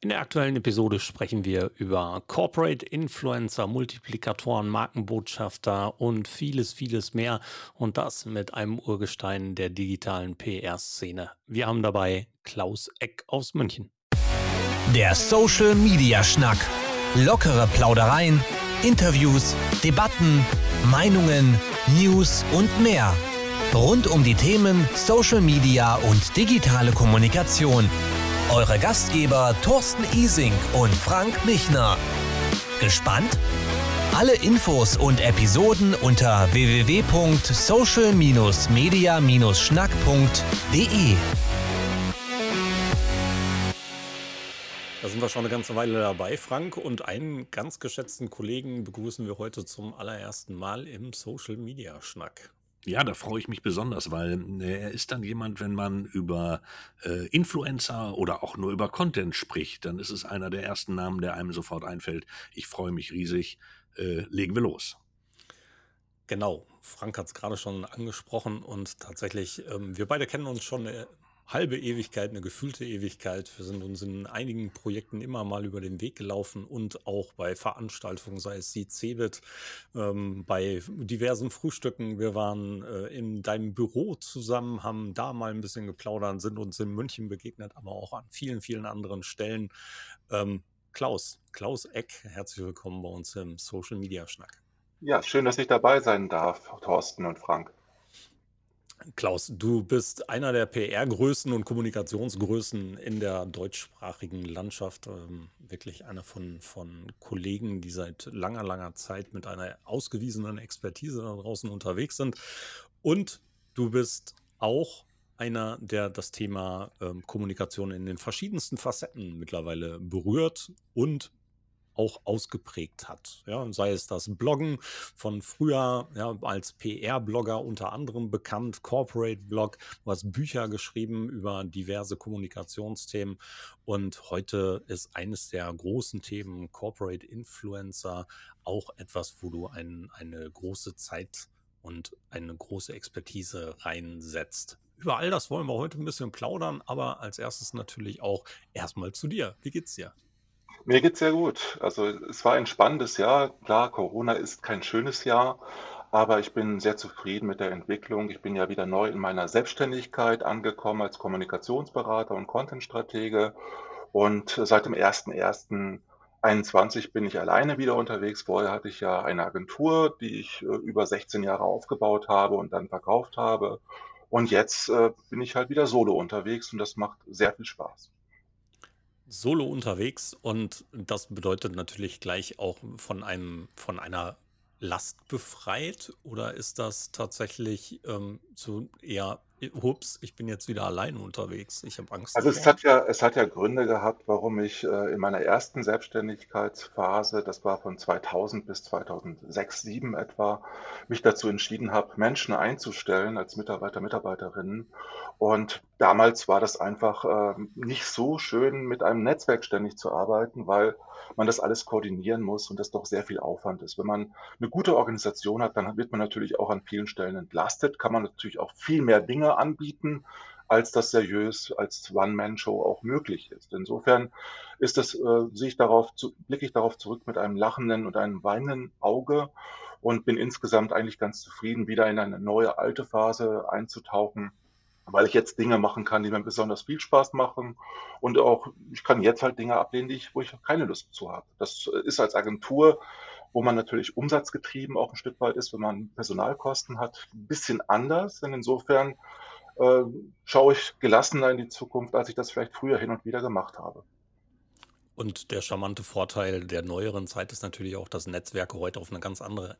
In der aktuellen Episode sprechen wir über Corporate Influencer, Multiplikatoren, Markenbotschafter und vieles, vieles mehr. Und das mit einem Urgestein der digitalen PR-Szene. Wir haben dabei Klaus Eck aus München. Der Social Media Schnack. Lockere Plaudereien, Interviews, Debatten, Meinungen, News und mehr. Rund um die Themen Social Media und digitale Kommunikation eure Gastgeber Thorsten Ising und Frank Michner. Gespannt? Alle Infos und Episoden unter www.social-media-schnack.de. Da sind wir schon eine ganze Weile dabei, Frank. Und einen ganz geschätzten Kollegen begrüßen wir heute zum allerersten Mal im Social Media Schnack. Ja, da freue ich mich besonders, weil äh, er ist dann jemand, wenn man über äh, Influencer oder auch nur über Content spricht, dann ist es einer der ersten Namen, der einem sofort einfällt. Ich freue mich riesig. Äh, legen wir los. Genau, Frank hat es gerade schon angesprochen und tatsächlich, ähm, wir beide kennen uns schon äh, halbe Ewigkeit, eine gefühlte Ewigkeit. Wir sind uns in einigen Projekten immer mal über den Weg gelaufen und auch bei Veranstaltungen, sei es die CeBIT, ähm, bei diversen Frühstücken. Wir waren äh, in deinem Büro zusammen, haben da mal ein bisschen geplaudert, sind uns in München begegnet, aber auch an vielen, vielen anderen Stellen. Ähm, Klaus, Klaus Eck, herzlich willkommen bei uns im Social Media Schnack. Ja, schön, dass ich dabei sein darf, Thorsten und Frank. Klaus, du bist einer der PR-Größen und Kommunikationsgrößen in der deutschsprachigen Landschaft. Ähm, wirklich einer von, von Kollegen, die seit langer, langer Zeit mit einer ausgewiesenen Expertise da draußen unterwegs sind. Und du bist auch einer, der das Thema ähm, Kommunikation in den verschiedensten Facetten mittlerweile berührt und auch ausgeprägt hat. Ja, sei es das Bloggen von früher ja, als PR-Blogger unter anderem bekannt, Corporate Blog, du hast Bücher geschrieben über diverse Kommunikationsthemen und heute ist eines der großen Themen Corporate Influencer auch etwas, wo du ein, eine große Zeit und eine große Expertise reinsetzt. Über all das wollen wir heute ein bisschen plaudern, aber als erstes natürlich auch erstmal zu dir. Wie geht's dir? Mir geht's sehr gut. Also es war ein spannendes Jahr. Klar, Corona ist kein schönes Jahr, aber ich bin sehr zufrieden mit der Entwicklung. Ich bin ja wieder neu in meiner Selbstständigkeit angekommen als Kommunikationsberater und Contentstratege. Und seit dem 1.1.21 bin ich alleine wieder unterwegs. Vorher hatte ich ja eine Agentur, die ich äh, über 16 Jahre aufgebaut habe und dann verkauft habe. Und jetzt äh, bin ich halt wieder solo unterwegs und das macht sehr viel Spaß solo unterwegs und das bedeutet natürlich gleich auch von einem, von einer Last befreit oder ist das tatsächlich ähm, so eher Ups, ich bin jetzt wieder alleine unterwegs. Ich habe Angst. Also es hat ja, es hat ja Gründe gehabt, warum ich äh, in meiner ersten Selbstständigkeitsphase, das war von 2000 bis 2006, 2007 etwa, mich dazu entschieden habe, Menschen einzustellen als Mitarbeiter, Mitarbeiterinnen. Und damals war das einfach äh, nicht so schön, mit einem Netzwerk ständig zu arbeiten, weil man das alles koordinieren muss und das doch sehr viel Aufwand ist. Wenn man eine gute Organisation hat, dann wird man natürlich auch an vielen Stellen entlastet, kann man natürlich auch viel mehr Dinge anbieten, als das seriös als One-Man-Show auch möglich ist. Insofern ist das, äh, sehe ich darauf, zu, blicke ich darauf zurück mit einem lachenden und einem weinenden Auge und bin insgesamt eigentlich ganz zufrieden, wieder in eine neue alte Phase einzutauchen, weil ich jetzt Dinge machen kann, die mir besonders viel Spaß machen und auch ich kann jetzt halt Dinge ablehnen, die ich, wo ich keine Lust zu habe. Das ist als Agentur wo man natürlich umsatzgetrieben auch ein Stück weit ist, wenn man Personalkosten hat, ein bisschen anders. Denn insofern äh, schaue ich gelassener in die Zukunft, als ich das vielleicht früher hin und wieder gemacht habe. Und der charmante Vorteil der neueren Zeit ist natürlich auch, dass Netzwerke heute auf eine ganz andere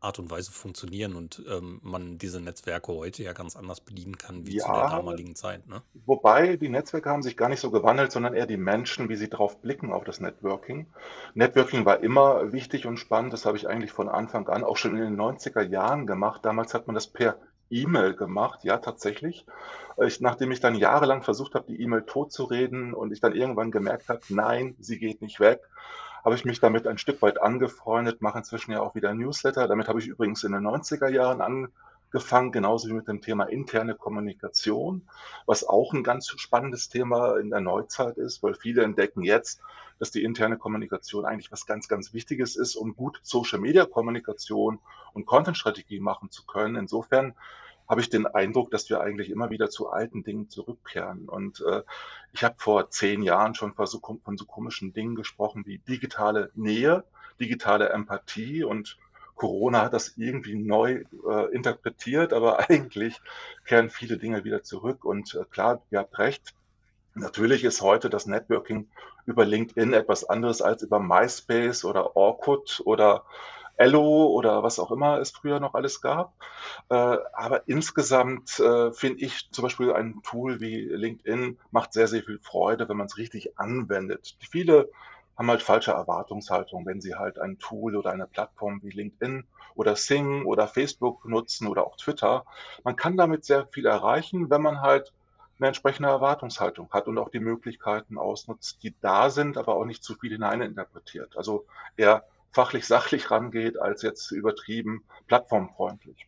Art und Weise funktionieren und ähm, man diese Netzwerke heute ja ganz anders bedienen kann wie zu der damaligen Zeit. Ne? wobei die Netzwerke haben sich gar nicht so gewandelt, sondern eher die Menschen, wie sie drauf blicken auf das Networking. Networking war immer wichtig und spannend. Das habe ich eigentlich von Anfang an auch schon in den 90er Jahren gemacht. Damals hat man das per E-Mail gemacht, ja, tatsächlich. Ich, nachdem ich dann jahrelang versucht habe, die E-Mail totzureden und ich dann irgendwann gemerkt habe, nein, sie geht nicht weg, habe ich mich damit ein Stück weit angefreundet, mache inzwischen ja auch wieder Newsletter. Damit habe ich übrigens in den 90er Jahren angefangen, genauso wie mit dem Thema interne Kommunikation, was auch ein ganz spannendes Thema in der Neuzeit ist, weil viele entdecken jetzt, dass die interne Kommunikation eigentlich was ganz, ganz Wichtiges ist, um gut Social-Media-Kommunikation und Content-Strategie machen zu können. Insofern habe ich den Eindruck, dass wir eigentlich immer wieder zu alten Dingen zurückkehren. Und äh, ich habe vor zehn Jahren schon von so, von so komischen Dingen gesprochen wie digitale Nähe, digitale Empathie und Corona hat das irgendwie neu äh, interpretiert, aber eigentlich kehren viele Dinge wieder zurück. Und äh, klar, ihr habt recht. Natürlich ist heute das Networking über LinkedIn etwas anderes als über MySpace oder Orkut oder Ello oder was auch immer es früher noch alles gab. Äh, aber insgesamt äh, finde ich zum Beispiel ein Tool wie LinkedIn macht sehr, sehr viel Freude, wenn man es richtig anwendet. Viele haben halt falsche Erwartungshaltung, wenn sie halt ein Tool oder eine Plattform wie LinkedIn oder Sing oder Facebook nutzen oder auch Twitter. Man kann damit sehr viel erreichen, wenn man halt eine entsprechende Erwartungshaltung hat und auch die Möglichkeiten ausnutzt, die da sind, aber auch nicht zu viel hineininterpretiert. Also eher fachlich sachlich rangeht, als jetzt übertrieben plattformfreundlich.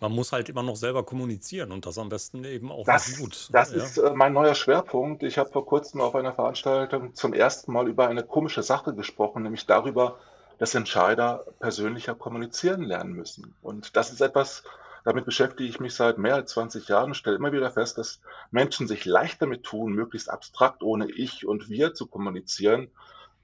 Man muss halt immer noch selber kommunizieren und das am besten eben auch Das, gut. das Ja. ist äh, mein neuer Schwerpunkt. Ich habe vor kurzem auf einer Veranstaltung zum ersten Mal über eine komische Sache gesprochen, nämlich darüber, dass Entscheider persönlicher kommunizieren lernen müssen. Und das ist etwas, damit beschäftige ich mich seit mehr als 20 Jahren und stelle immer wieder fest, dass Menschen sich leicht damit tun, möglichst abstrakt ohne Ich und Wir zu kommunizieren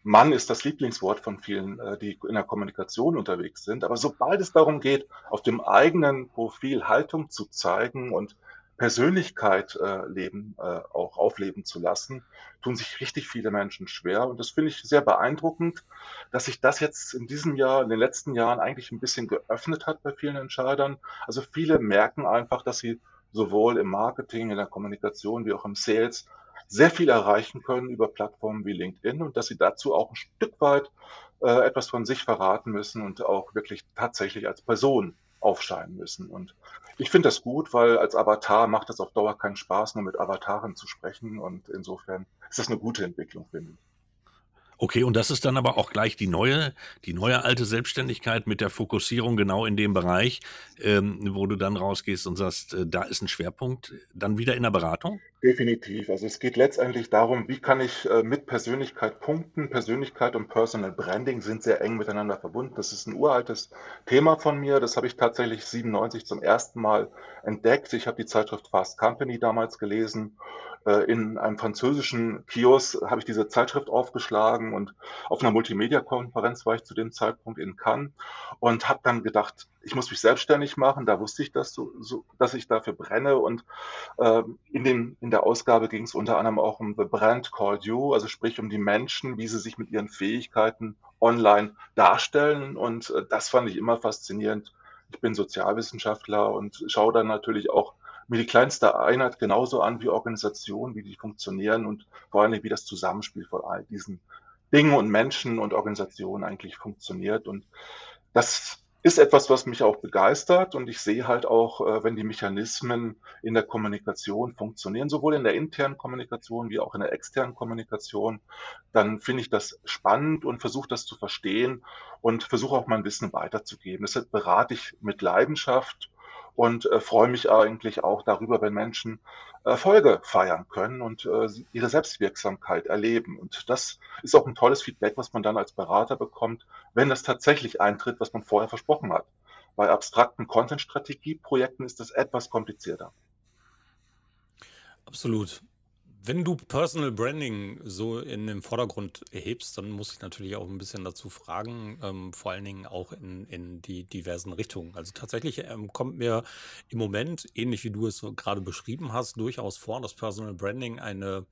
Mann ist das Lieblingswort von vielen, äh, die in der Kommunikation unterwegs sind. Aber sobald es darum geht, auf dem eigenen Profil Haltung zu zeigen und Persönlichkeit äh, leben, äh, auch aufleben zu lassen, tun sich richtig viele Menschen schwer. Und das finde ich sehr beeindruckend, dass sich das jetzt in diesem Jahr, in den letzten Jahren eigentlich ein bisschen geöffnet hat bei vielen Entscheidern. Also viele merken einfach, dass sie sowohl im Marketing, in der Kommunikation wie auch im Sales sehr viel erreichen können über Plattformen wie LinkedIn und dass sie dazu auch ein Stück weit äh, etwas von sich verraten müssen und auch wirklich tatsächlich als Person aufscheinen müssen. Und ich finde das gut, weil als Avatar macht es auf Dauer keinen Spaß, nur mit Avataren zu sprechen. Und insofern ist das eine gute Entwicklung, finde ich. Okay, und das ist dann aber auch gleich die neue, die neue alte Selbstständigkeit mit der Fokussierung genau in dem Bereich, ähm, wo du dann rausgehst und sagst, äh, da ist ein Schwerpunkt, dann wieder in der Beratung? Definitiv. Also es geht letztendlich darum, wie kann ich äh, mit Persönlichkeit punkten. Persönlichkeit und Personal Branding sind sehr eng miteinander verbunden. Das ist ein uraltes Thema von mir. Das habe ich tatsächlich 97 zum ersten Mal entdeckt. Ich habe die Zeitschrift Fast Company damals gelesen in einem französischen Kiosk habe ich diese Zeitschrift aufgeschlagen und auf einer Multimedia-Konferenz war ich zu dem Zeitpunkt in Cannes und habe dann gedacht, ich muss mich selbstständig machen. Da wusste ich, dass, so, so, dass ich dafür brenne. Und äh, in, den, in der Ausgabe ging es unter anderem auch um The Brand Called You, also sprich um die Menschen, wie sie sich mit ihren Fähigkeiten online darstellen. Und äh, das fand ich immer faszinierend. Ich bin Sozialwissenschaftler und schaue dann natürlich auch mir die kleinste Einheit genauso an wie Organisation, wie die funktionieren und vor allem, wie das Zusammenspiel von all diesen Dingen und Menschen und Organisationen eigentlich funktioniert. Und das ist etwas, was mich auch begeistert und ich sehe halt auch, äh, wenn die Mechanismen in der Kommunikation funktionieren, sowohl in der internen Kommunikation wie auch in der externen Kommunikation, dann finde ich das spannend und versuche das zu verstehen und versuche auch mein Wissen weiterzugeben. Deshalb berate ich mit Leidenschaft und äh, freue mich eigentlich auch darüber, wenn Menschen Erfolge feiern können und äh, ihre Selbstwirksamkeit erleben. Und das ist auch ein tolles Feedback, was man dann als Berater bekommt, wenn das tatsächlich eintritt, was man vorher versprochen hat. Bei abstrakten Content-Strategie-Projekten ist das etwas komplizierter. Absolut. Wenn du Personal Branding so in den Vordergrund erhebst, dann muss ich natürlich auch ein bisschen dazu fragen, ähm, vor allen Dingen auch in, in die diversen Richtungen. Also tatsächlich ähm, kommt mir im Moment, ähnlich wie du es gerade beschrieben hast, durchaus vor, dass Personal Branding eine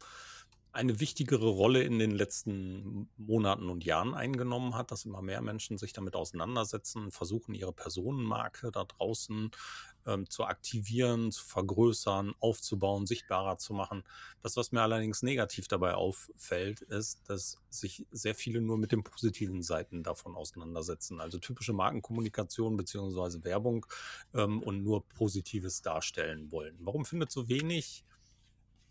eine wichtigere Rolle in den letzten Monaten und Jahren eingenommen hat, dass immer mehr Menschen sich damit auseinandersetzen, versuchen, ihre Personenmarke da draußen ähm, zu aktivieren, zu vergrößern, aufzubauen, sichtbarer zu machen. Das, was mir allerdings negativ dabei auffällt, ist, dass sich sehr viele nur mit den positiven Seiten davon auseinandersetzen. Also typische Markenkommunikation beziehungsweise Werbung ähm, und nur Positives darstellen wollen. Warum findet so wenig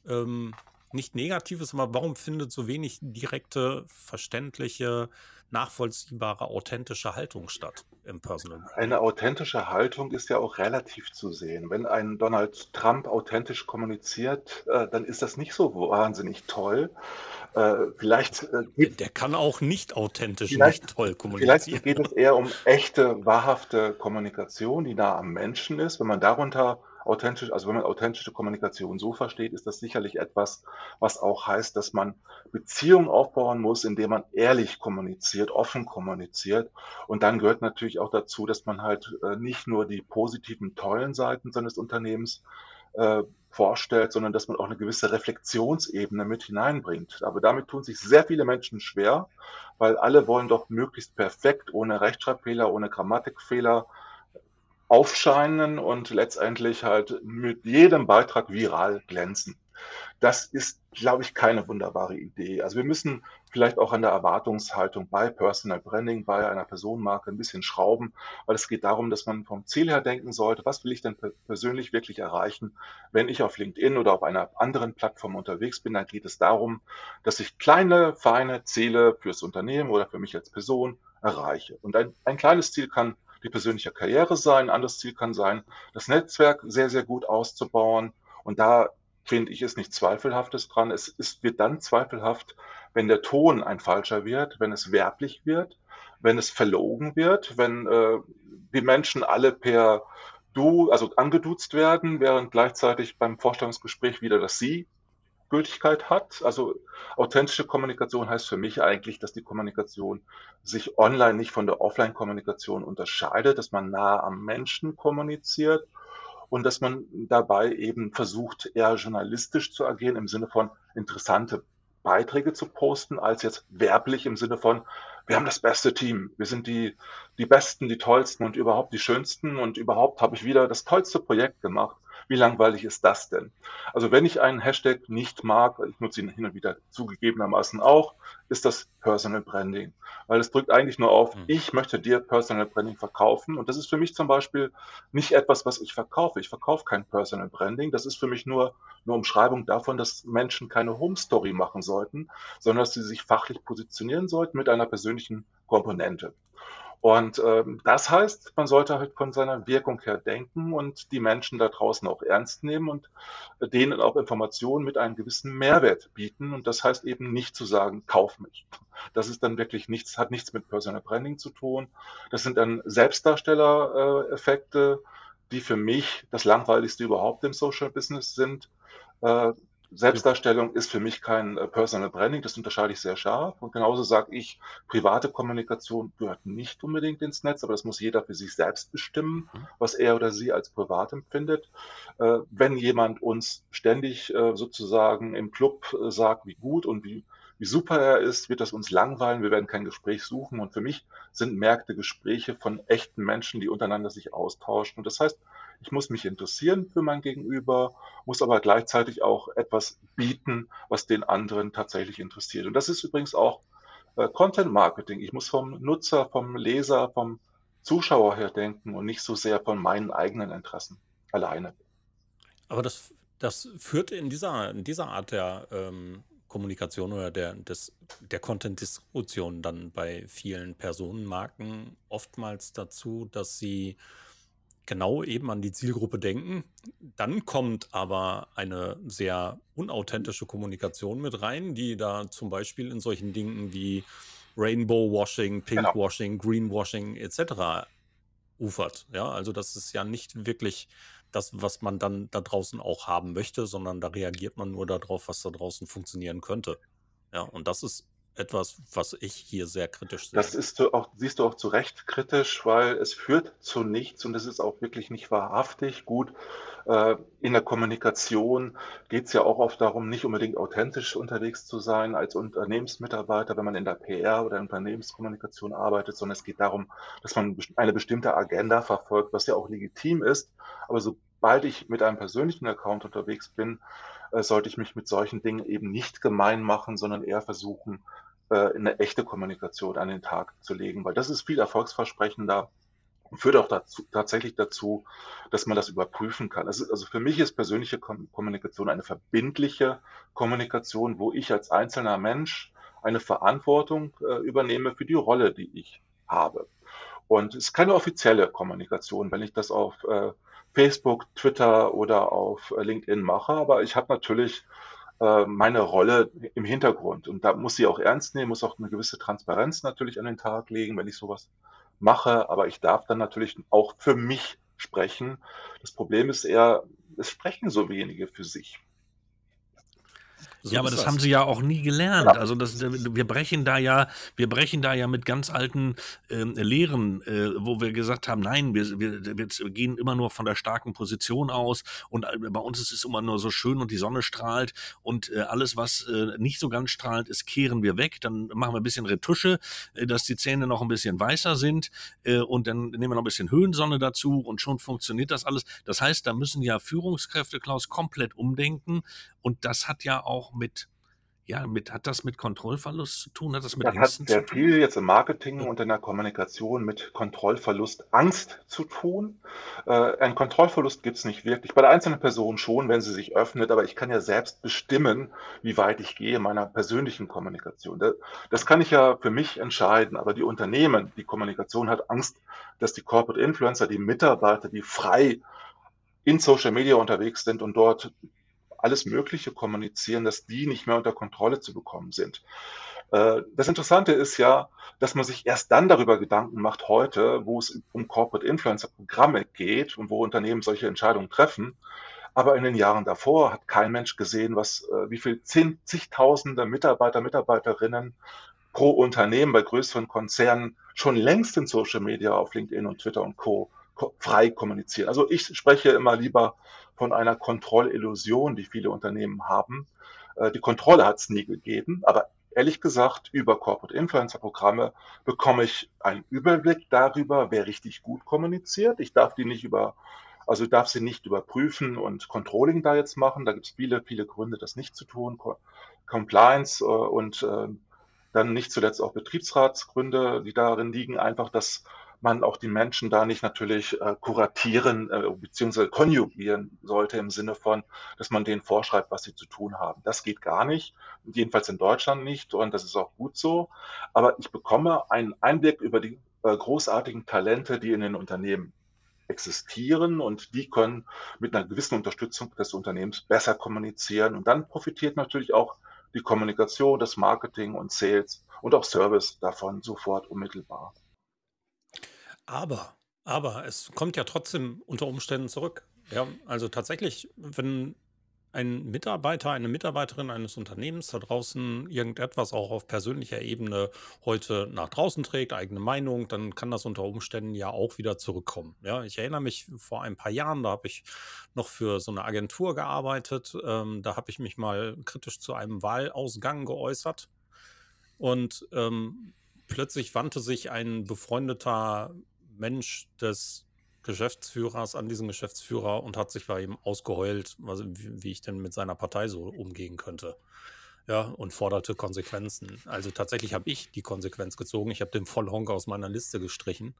ähm, nicht negativ ist, aber warum findet so wenig direkte, verständliche, nachvollziehbare, authentische Haltung statt im Personal? Eine authentische Haltung ist ja auch relativ zu sehen. Wenn ein Donald Trump authentisch kommuniziert, äh, dann ist das nicht so wahnsinnig toll. Äh, vielleicht äh, Der, geht der kann auch nicht authentisch vielleicht nicht toll vielleicht kommunizieren. geht es eher um echte, wahrhafte Kommunikation, die nah am Menschen ist. Wenn man darunter authentisch also wenn man authentische Kommunikation so versteht, ist das sicherlich etwas, was auch heißt, dass man Beziehungen aufbauen muss, indem man ehrlich kommuniziert, offen kommuniziert. Und dann gehört natürlich auch dazu, dass man halt, äh, nicht nur die positiven, tollen Seiten seines Unternehmens, äh, vorstellt, sondern dass man auch eine gewisse Reflexionsebene mit hineinbringt. Aber damit tun sich sehr viele Menschen schwer, weil alle wollen doch möglichst perfekt, ohne Rechtschreibfehler, ohne Grammatikfehler aufscheinen und letztendlich halt mit jedem Beitrag viral glänzen. Das ist, glaube ich, keine wunderbare Idee. Also wir müssen vielleicht auch an der Erwartungshaltung bei Personal Branding, bei einer Personenmarke ein bisschen schrauben, weil es geht darum, dass man vom Ziel her denken sollte, was will ich denn per- persönlich wirklich erreichen? Wenn ich auf LinkedIn oder auf einer anderen Plattform unterwegs bin, dann geht es darum, dass ich kleine, feine Ziele fürs Unternehmen oder für mich als Person erreiche. Und ein, ein kleines Ziel kann die persönliche Karriere sein, ein anderes Ziel kann sein, das Netzwerk sehr, sehr gut auszubauen. Und da finde ich, ist nichts Zweifelhaftes dran. Es ist, wird dann zweifelhaft, wenn der Ton ein falscher wird, wenn es werblich wird, wenn es verlogen wird, wenn äh, die Menschen alle per Du, also angeduzt werden, während gleichzeitig beim Vorstellungsgespräch wieder das Sie Gültigkeit hat. Also authentische Kommunikation heißt für mich eigentlich, dass die Kommunikation sich online nicht von der Offline-Kommunikation unterscheidet, dass man nah am Menschen kommuniziert und dass man dabei eben versucht, eher journalistisch zu agieren im Sinne von interessante Beiträge zu posten, als jetzt werblich im Sinne von, wir haben das beste Team, wir sind die, die Besten, die Tollsten und überhaupt die Schönsten und überhaupt habe ich wieder das tollste Projekt gemacht. Wie langweilig ist das denn? Also wenn ich einen Hashtag nicht mag, ich nutze ihn hin und wieder zugegebenermaßen auch, ist das Personal Branding. Weil es drückt eigentlich nur auf, Hm. ich möchte dir Personal Branding verkaufen. Und das ist für mich zum Beispiel nicht etwas, was ich verkaufe. Ich verkaufe kein Personal Branding. Das ist für mich nur eine Umschreibung davon, dass Menschen keine Home Story machen sollten, sondern dass sie sich fachlich positionieren sollten mit einer persönlichen Komponente. Und ähm, das heißt, man sollte halt von seiner Wirkung her denken und die Menschen da draußen auch ernst nehmen und denen auch Informationen mit einem gewissen Mehrwert bieten. Und das heißt eben nicht zu sagen, kauf mich. Das ist dann wirklich nichts, hat nichts mit Personal Branding zu tun. Das sind dann Selbstdarsteller-Effekte, die für mich das langweiligste überhaupt im Social Business sind. Äh, Selbstdarstellung ist für mich kein äh, Personal Branding, das unterscheide ich sehr scharf. Und genauso sage ich, private Kommunikation gehört nicht unbedingt ins Netz, aber das muss jeder für sich selbst bestimmen, Mhm. was er oder sie als privat empfindet. Äh, Wenn jemand uns ständig äh, sozusagen im Club sagt, wie gut und wie, wie super er ist, wird das uns langweilen. Wir werden kein Gespräch suchen. Und für mich sind Märkte Gespräche von echten Menschen, die untereinander sich austauschen. Und das heißt, ich muss mich interessieren für mein Gegenüber, muss aber gleichzeitig auch etwas bieten, was den anderen tatsächlich interessiert. Und das ist übrigens auch äh, Content Marketing. Ich muss vom Nutzer, vom Leser, vom Zuschauer her denken und nicht so sehr von meinen eigenen Interessen alleine. Aber das, das führt in dieser, in dieser Art der ähm, Kommunikation oder der, der Content-Distribution dann bei vielen Personenmarken oftmals dazu, dass sie genau eben an die Zielgruppe denken. Dann kommt aber eine sehr unauthentische Kommunikation mit rein, die da zum Beispiel in solchen Dingen wie Rainbow Washing, Genau. Pink Washing, Greenwashing etc. ufert. Ja, also das ist ja nicht wirklich das, was man dann da draußen auch haben möchte, sondern da reagiert man nur darauf, was da draußen funktionieren könnte. Ja, und das ist etwas, was ich hier sehr kritisch Das sehe. ist du auch, siehst du auch zu Recht kritisch, weil es führt zu nichts und es ist auch wirklich nicht wahrhaftig. Gut, äh, in der Kommunikation geht es ja auch oft darum, nicht unbedingt authentisch unterwegs zu sein als Unternehmensmitarbeiter, wenn man in der PR oder in Unternehmenskommunikation arbeitet, sondern es geht darum, dass man eine bestimmte Agenda verfolgt, was ja auch legitim ist. Aber sobald ich mit einem persönlichen Account unterwegs bin, sollte ich mich mit solchen Dingen eben nicht gemein machen, sondern eher versuchen, äh, eine echte Kommunikation an den Tag zu legen, weil das ist viel erfolgsversprechender führt auch dazu, tatsächlich dazu, dass man das überprüfen kann. Also, also für mich ist persönliche Kommunikation eine verbindliche Kommunikation, wo ich als einzelner Mensch eine Verantwortung äh, übernehme für die Rolle, die ich habe. Und es ist keine offizielle Kommunikation, wenn ich das auf äh, Facebook, Twitter oder auf äh, LinkedIn mache, aber ich habe natürlich äh, meine Rolle im Hintergrund und da muss sie auch ernst nehmen, muss auch eine gewisse Transparenz natürlich an den Tag legen, wenn ich sowas mache, aber ich darf dann natürlich auch für mich sprechen. Das Problem ist eher, es sprechen so wenige für sich. So ja, aber das, das, haben sie ja auch nie gelernt. Ja. Also das, wir brechen da ja, wir brechen da ja mit ganz alten äh, Lehren, äh, wo wir gesagt haben, nein, wir, wir, wir gehen immer nur von der starken Position aus und äh, bei uns ist es immer nur so schön und die Sonne strahlt und äh, alles, was äh, nicht so ganz strahlt ist, kehren wir weg. Dann machen wir ein bisschen Retusche, äh, dass die Zähne noch ein bisschen weißer sind und dann nehmen wir noch ein bisschen Höhensonne dazu und schon funktioniert das alles. Das heißt, da müssen ja Führungskräfte, Klaus, komplett umdenken und das hat ja auch mit ja, mit, hat das mit Kontrollverlust zu tun? Hat das mit Das hat sehr viel jetzt im Marketing und in der Kommunikation mit Kontrollverlust, Angst zu tun. Äh, einen Kontrollverlust gibt es nicht wirklich. Bei der einzelnen Person schon, wenn sie sich öffnet, aber ich kann ja selbst bestimmen, wie weit ich gehe in meiner persönlichen Kommunikation. Das kann ich ja für mich entscheiden, aber die Unternehmen, die Kommunikation hat Angst, dass die Corporate Influencer, die Mitarbeiter, die frei in Social Media unterwegs sind und dort alles Mögliche kommunizieren, dass die nicht mehr unter Kontrolle zu bekommen sind. Äh, das Interessante ist ja, dass man sich erst dann darüber Gedanken macht heute, wo es um Corporate Influencer Programme geht und wo Unternehmen solche Entscheidungen treffen. Aber in den Jahren davor hat kein Mensch gesehen, was, äh, wie viel zigtausende Mitarbeiter, Mitarbeiterinnen pro Unternehmen bei größeren Konzernen schon längst in Social Media auf LinkedIn und Twitter und Co frei kommunizieren. Also ich spreche immer lieber von einer Kontrollillusion, die viele Unternehmen haben. Äh, die Kontrolle hat es nie gegeben, aber ehrlich gesagt, über Corporate Influencer Programme bekomme ich einen Überblick darüber, wer richtig gut kommuniziert. Ich darf die nicht über, also darf sie nicht überprüfen und Controlling da jetzt machen. Da gibt es viele, viele Gründe, das nicht zu tun. Compliance äh, und äh, dann nicht zuletzt auch Betriebsratsgründe, die darin liegen, einfach, dass man auch die Menschen da nicht natürlich äh, kuratieren äh, bzw. konjugieren sollte im Sinne von, dass man denen vorschreibt, was sie zu tun haben. Das geht gar nicht, jedenfalls in Deutschland nicht und das ist auch gut so. Aber ich bekomme einen Einblick über die äh, großartigen Talente, die in den Unternehmen existieren und die können mit einer gewissen Unterstützung des Unternehmens besser kommunizieren und dann profitiert natürlich auch die Kommunikation, das Marketing und Sales und auch Service davon sofort unmittelbar. Aber, aber es kommt ja trotzdem unter Umständen zurück. Ja, also tatsächlich, wenn ein Mitarbeiter, eine Mitarbeiterin eines Unternehmens da draußen irgendetwas auch auf persönlicher Ebene heute nach draußen trägt, eigene Meinung, dann kann das unter Umständen ja auch wieder zurückkommen. Ja, ich erinnere mich vor ein paar Jahren, da habe ich noch für so eine Agentur gearbeitet. Ähm, da habe ich mich mal kritisch zu einem Wahlausgang geäußert. Und ähm, plötzlich wandte sich ein befreundeter Mensch des Geschäftsführers an diesen Geschäftsführer und hat sich bei ihm ausgeheult, wie, wie ich denn mit seiner Partei so umgehen könnte. Ja, und forderte Konsequenzen. Also tatsächlich habe ich die Konsequenz gezogen. Ich habe den Vollhonk aus meiner Liste gestrichen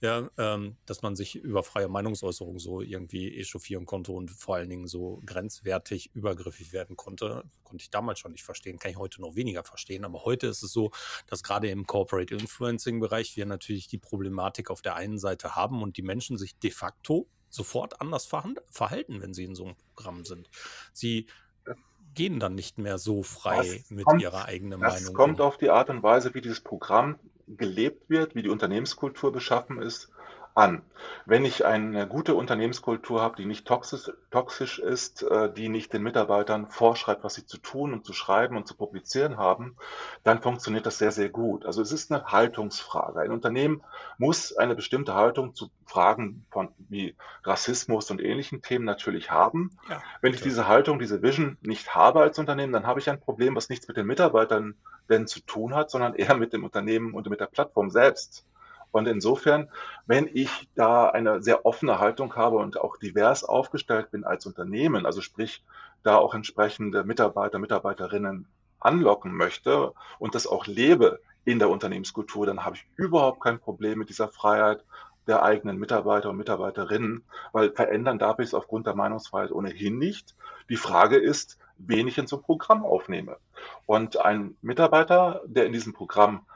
ja, ähm, dass man sich über freie Meinungsäußerung so irgendwie echauffieren konnte und vor allen Dingen so grenzwertig übergriffig werden konnte. Konnte ich damals schon nicht verstehen, kann ich heute noch weniger verstehen. Aber heute ist es so, dass gerade im Corporate Influencing Bereich wir natürlich die Problematik auf der einen Seite haben und die Menschen sich de facto sofort anders verhalten, wenn sie in so einem Programm sind. Sie gehen dann nicht mehr so frei das mit kommt, ihrer eigenen das Meinung. Es kommt um. auf die Art und Weise, wie dieses Programm gelebt wird, wie die Unternehmenskultur beschaffen ist, an. Wenn ich eine gute Unternehmenskultur habe, die nicht toxisch, toxisch ist, äh, die nicht den Mitarbeitern vorschreibt, was sie zu tun und zu schreiben und zu publizieren haben, dann funktioniert das sehr, sehr gut. Also es ist eine Haltungsfrage. Ein Unternehmen muss eine bestimmte Haltung zu Fragen von wie Rassismus und ähnlichen Themen natürlich haben. Ja, Wenn ich diese Haltung, diese Vision nicht habe als Unternehmen, dann habe ich ein Problem, was nichts mit den Mitarbeitern denn zu tun hat, sondern eher mit dem Unternehmen und mit der Plattform selbst. Und insofern, wenn ich da eine sehr offene Haltung habe und auch divers aufgestellt bin als Unternehmen, also sprich, da auch entsprechende Mitarbeiter, Mitarbeiterinnen anlocken möchte und das auch lebe in der Unternehmenskultur, dann habe ich überhaupt kein Problem mit dieser Freiheit, der eigenen Mitarbeiter und Mitarbeiterinnen, weil verändern darf ich es aufgrund der Meinungsfreiheit ohnehin nicht. Die Frage ist, wen ich in so ein Programm aufnehme. Und ein Mitarbeiter, der in diesem Programm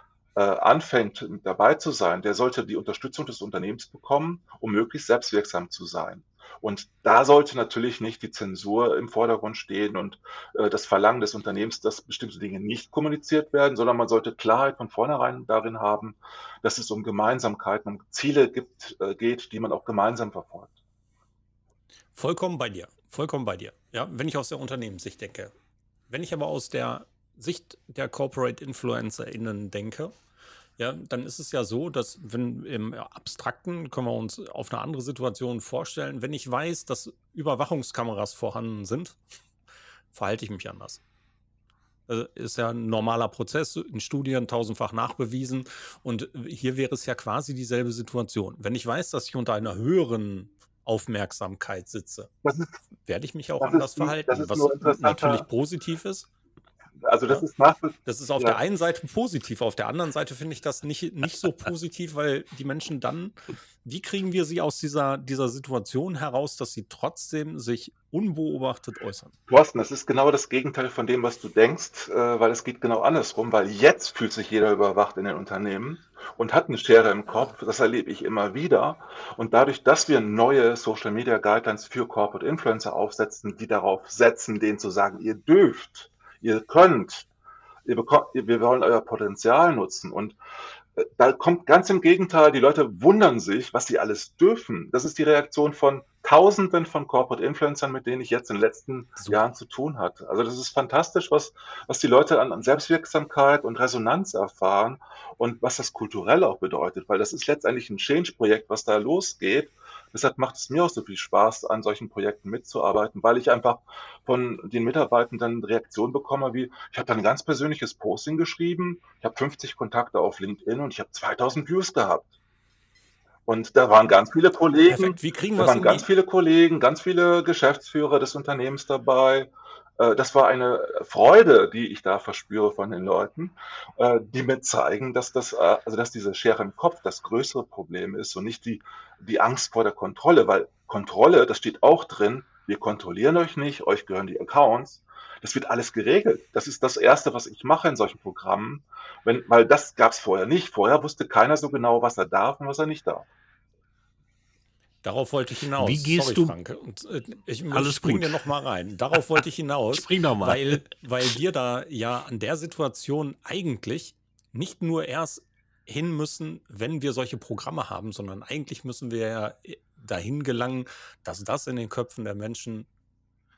anfängt dabei zu sein, der sollte die Unterstützung des Unternehmens bekommen, um möglichst selbstwirksam zu sein. Und da sollte natürlich nicht die Zensur im Vordergrund stehen und äh, das Verlangen des Unternehmens, dass bestimmte Dinge nicht kommuniziert werden, sondern man sollte Klarheit von vornherein darin haben, dass es um Gemeinsamkeiten, um Ziele gibt, äh, geht, die man auch gemeinsam verfolgt. Vollkommen bei dir. Vollkommen bei dir. Ja, wenn ich aus der Unternehmenssicht denke. Wenn ich aber aus der Sicht der Corporate InfluencerInnen denke, ja, dann ist es ja so, dass wenn im Abstrakten können wir uns auf eine andere Situation vorstellen, wenn ich weiß, dass Überwachungskameras vorhanden sind, verhalte ich mich anders. Das ist ja ein normaler Prozess, in Studien tausendfach nachbewiesen. Und hier wäre es ja quasi dieselbe Situation. Wenn ich weiß, dass ich unter einer höheren Aufmerksamkeit sitze, werde ich mich auch anders ist, verhalten, was natürlich positiv ist. Also das ja. ist nach Das ist auf ja. der einen Seite positiv, auf der anderen Seite finde ich das nicht, nicht so positiv, weil die Menschen dann, wie kriegen wir sie aus dieser, dieser Situation heraus, dass sie trotzdem sich unbeobachtet äußern? Thorsten, das ist genau das Gegenteil von dem, was du denkst, äh, weil es geht genau andersrum, weil jetzt fühlt sich jeder überwacht in den Unternehmen und hat eine Schere im Kopf, das erlebe ich immer wieder. Und dadurch, dass wir neue Social Media Guidelines für Corporate Influencer aufsetzen, die darauf setzen, denen zu sagen, ihr dürft, ihr könnt, ihr bekommt, wir wollen euer Potenzial nutzen. Und äh, da kommt ganz im Gegenteil, die Leute wundern sich, was sie alles dürfen. Das ist die Reaktion von Tausenden von Corporate Influencern, mit denen ich jetzt in den letzten Super. Jahren zu tun hatte. Also das ist fantastisch, was, was die Leute an, an Selbstwirksamkeit und Resonanz erfahren und was das kulturell auch bedeutet, weil das ist letztendlich ein Change-Projekt, was da losgeht Deshalb macht es mir auch so viel Spaß, an solchen Projekten mitzuarbeiten, weil ich einfach von den Mitarbeitenden Reaktionen bekomme, wie ich habe da ein ganz persönliches Posting geschrieben, ich habe 50 Kontakte auf LinkedIn und ich habe 2000 Views gehabt. Und da waren ganz viele Kollegen, Wie kriegen da waren ganz viele Kollegen, ganz viele Geschäftsführer des Unternehmens dabei. Äh, das war eine Freude, die ich da verspüre von den Leuten, äh, die mir zeigen, dass das, äh, also dass diese Schere im Kopf das größere Problem ist und nicht die, die Angst vor der Kontrolle, weil Kontrolle, das steht auch drin, wir kontrollieren euch nicht, euch gehören die Accounts. Das wird alles geregelt. Das ist das Erste, was ich mache in solchen Programmen, wenn, weil das gab es vorher nicht. Vorher wusste keiner so genau, was er darf und was er nicht darf. Darauf wollte ich hinaus. Wie gehst Sorry, du? Frank. Und, äh, ich Alles spring gut. dir noch mal rein. Darauf wollte ich hinaus. spring doch mal. Weil, weil wir da ja an der Situation eigentlich nicht nur erst hin müssen, wenn wir solche Programme haben, sondern eigentlich müssen wir ja dahin gelangen, dass das in den Köpfen der Menschen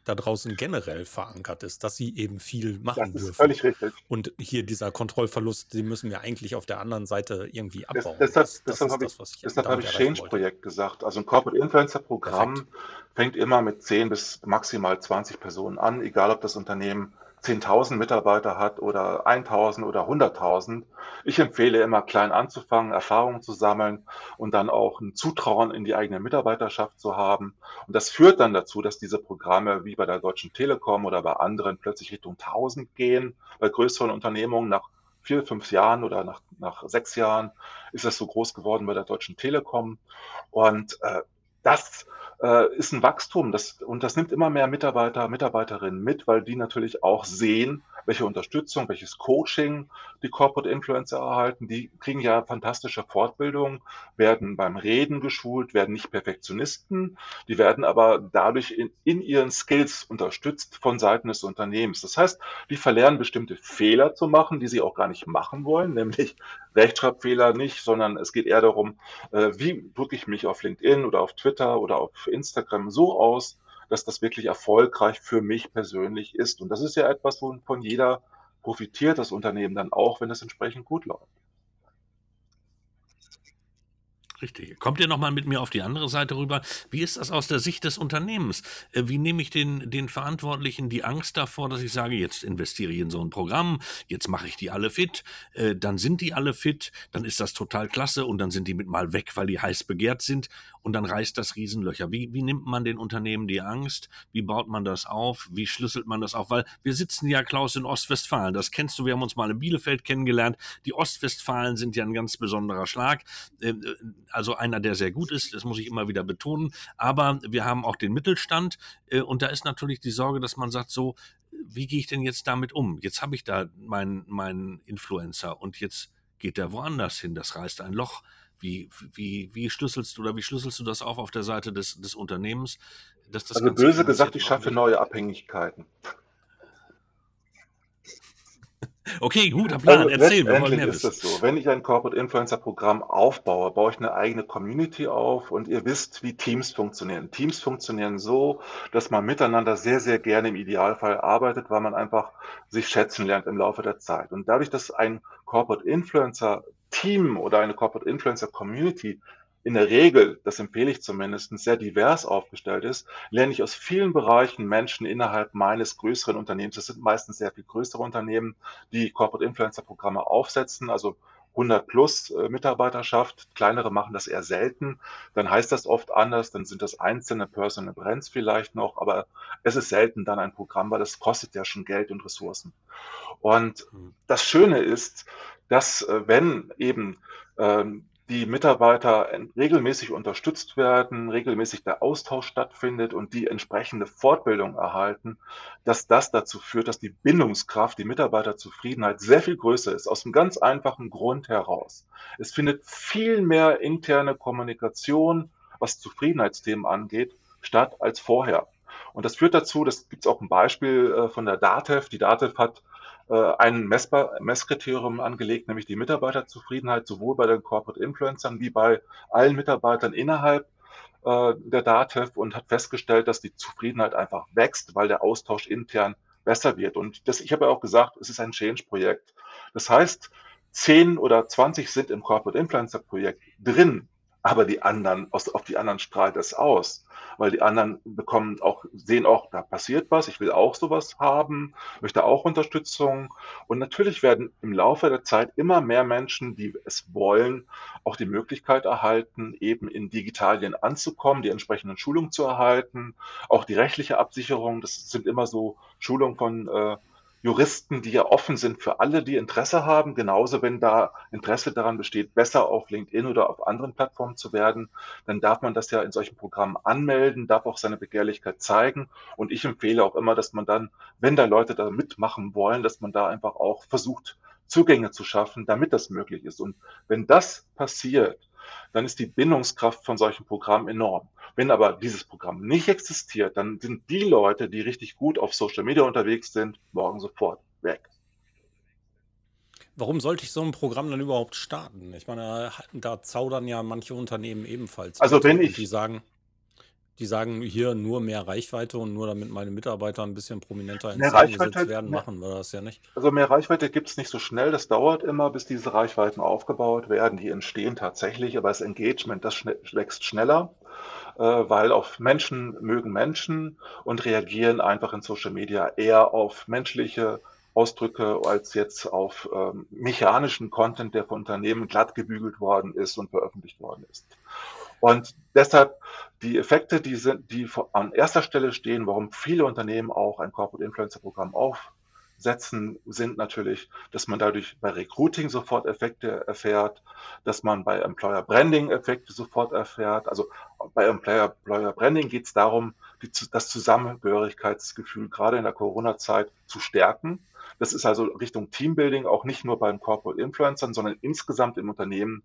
da draußen generell verankert ist, dass sie eben viel machen das ist dürfen. Völlig richtig. Und hier dieser Kontrollverlust, den müssen wir eigentlich auf der anderen Seite irgendwie abbauen. Das, deshalb das, das habe ich, das, deshalb habe ich Change-Projekt gesagt. Also ein Corporate Influencer-Programm fängt immer mit 10 bis maximal 20 Personen an, egal ob das Unternehmen 10.000 Mitarbeiter hat oder 1.000 oder 100.000. Ich empfehle immer klein anzufangen, Erfahrungen zu sammeln und dann auch ein Zutrauen in die eigene Mitarbeiterschaft zu haben. Und das führt dann dazu, dass diese Programme wie bei der Deutschen Telekom oder bei anderen plötzlich Richtung 1.000 gehen. Bei größeren Unternehmungen nach vier, fünf Jahren oder nach, nach sechs Jahren ist es so groß geworden bei der Deutschen Telekom. Und äh, das äh, ist ein Wachstum. Das, und das nimmt immer mehr Mitarbeiter, Mitarbeiterinnen mit, weil die natürlich auch sehen, welche Unterstützung, welches Coaching die Corporate Influencer erhalten. Die kriegen ja fantastische Fortbildung, werden beim Reden geschult, werden nicht Perfektionisten, die werden aber dadurch in, in ihren Skills unterstützt von Seiten des Unternehmens. Das heißt, die verlernen bestimmte Fehler zu machen, die sie auch gar nicht machen wollen, nämlich Rechtschreibfehler nicht, sondern es geht eher darum, äh, wie drücke ich mich auf LinkedIn oder auf Twitter oder auf Instagram so aus, dass das wirklich erfolgreich für mich persönlich ist. Und das ist ja etwas, wovon jeder profitiert, das Unternehmen dann auch, wenn es entsprechend gut läuft. Richtig. Kommt ihr nochmal mit mir auf die andere Seite rüber? Wie ist das aus der Sicht des Unternehmens? Äh, wie nehme ich den, den Verantwortlichen die Angst davor, dass ich sage, jetzt investiere ich in so ein Programm, jetzt mache ich die alle fit, äh, dann sind die alle fit, dann ist das total klasse und dann sind die mit mal weg, weil die heiß begehrt sind. Und dann reißt das Riesenlöcher. Wie, wie nimmt man den Unternehmen die Angst? Wie baut man das auf? Wie schlüsselt man das auf? Weil wir sitzen ja, Klaus, in Ostwestfalen. Das kennst du, wir haben uns mal in Bielefeld kennengelernt. Die Ostwestfalen sind ja ein ganz besonderer Schlag. Ähm, äh, also einer, der sehr gut ist, das muss ich immer wieder betonen. Aber wir haben auch den Mittelstand äh, und da ist natürlich die Sorge, dass man sagt, so, wie gehe ich denn jetzt damit um? Jetzt habe ich da meinen, meinen Influencer und jetzt geht der woanders hin. Das reißt ein Loch. Wie, wie, wie schlüsselst du oder wie schlüsselst du das auf auf der Seite des, des Unternehmens? Dass das also Ganze böse gesagt, ich schaffe neue Abhängigkeiten. Okay, guter Plan. Also Erzähl, wir wollen mehr ist es so. Wenn ich ein Corporate Influencer Programm aufbaue, baue ich eine eigene Community auf und ihr wisst, wie Teams funktionieren. Teams funktionieren so, dass man miteinander sehr, sehr gerne im Idealfall arbeitet, weil man einfach sich schätzen lernt im Laufe der Zeit. Und dadurch, dass ein Corporate Influencer Team oder eine Corporate Influencer Community in der Regel, das empfehle ich zumindest, sehr divers aufgestellt ist, lerne ich aus vielen Bereichen Menschen innerhalb meines größeren Unternehmens. Das sind meistens sehr viel größere Unternehmen, die Corporate Influencer Programme aufsetzen, also 100 plus äh, Mitarbeiterschaft. Kleinere machen das eher selten. Dann heißt das oft anders. Dann sind das einzelne Personal Brands vielleicht noch. Aber es ist selten dann ein Programm, weil das kostet ja schon Geld und Ressourcen. Und hm. das Schöne ist, dass äh, wenn eben ähm, die Mitarbeiter regelmäßig unterstützt werden, regelmäßig der Austausch stattfindet und die entsprechende Fortbildung erhalten, dass das dazu führt, dass die Bindungskraft, die Mitarbeiterzufriedenheit sehr viel größer ist, aus einem ganz einfachen Grund heraus. Es findet viel mehr interne Kommunikation, was Zufriedenheitsthemen angeht, statt als vorher. Und das führt dazu, das gibt es auch ein Beispiel äh, von der DATEV. Die DATEV hat ein Messbar Messkriterium angelegt, nämlich die Mitarbeiterzufriedenheit sowohl bei den Corporate Influencern wie bei allen Mitarbeitern innerhalb äh, der DATEV und hat festgestellt, dass die Zufriedenheit einfach wächst, weil der Austausch intern besser wird. Und das, ich habe ja auch gesagt, es ist ein Change-Projekt. Das heißt, 10 oder 20 sind im Corporate Influencer Projekt drin, aber die anderen, auf die anderen strahlt es aus, weil die anderen bekommen auch, sehen auch, da passiert was, ich will auch sowas haben, möchte auch Unterstützung. Und natürlich werden im Laufe der Zeit immer mehr Menschen, die es wollen, auch die Möglichkeit erhalten, eben in Digitalien anzukommen, die entsprechenden Schulungen zu erhalten, auch die rechtliche Absicherung, das sind immer so Schulungen von äh, Juristen, die ja offen sind für alle, die Interesse haben. Genauso, wenn da Interesse daran besteht, besser auf LinkedIn oder auf anderen Plattformen zu werden, dann darf man das ja in solchen Programmen anmelden, darf auch seine Begehrlichkeit zeigen. Und ich empfehle auch immer, dass man dann, wenn da Leute da mitmachen wollen, dass man da einfach auch versucht, Zugänge zu schaffen, damit das möglich ist. Und wenn das passiert, dann ist die Bindungskraft von solchen Programmen enorm. Wenn aber dieses Programm nicht existiert, dann sind die Leute, die richtig gut auf Social Media unterwegs sind, morgen sofort weg. Warum sollte ich so ein Programm dann überhaupt starten? Ich meine, da zaudern ja manche Unternehmen ebenfalls. Also wenn ich die sagen, die sagen hier nur mehr Reichweite und nur damit meine Mitarbeiter ein bisschen prominenter ins gesetzt werden, machen wir das ja nicht. Also mehr Reichweite gibt es nicht so schnell. Das dauert immer, bis diese Reichweiten aufgebaut werden. Die entstehen tatsächlich, aber das Engagement, das schn wächst schneller, äh, weil auf Menschen mögen Menschen und reagieren einfach in Social Media eher auf menschliche Ausdrücke als jetzt auf ähm, mechanischen Content, der von Unternehmen glatt gebügelt worden ist und veröffentlicht worden ist. Und deshalb die Effekte, die sind, die an erster Stelle stehen, warum viele Unternehmen auch ein Corporate Influencer Programm aufsetzen, sind natürlich, dass man dadurch bei Recruiting sofort Effekte erfährt, dass man bei Employer Branding Effekte sofort erfährt. Also bei Employer, Employer Branding geht es darum, die, das Zusammengehörigkeitsgefühl gerade in der Corona-Zeit zu stärken das ist also Richtung Teambuilding, auch nicht nur beim Corporate Influencern, sondern insgesamt im Unternehmen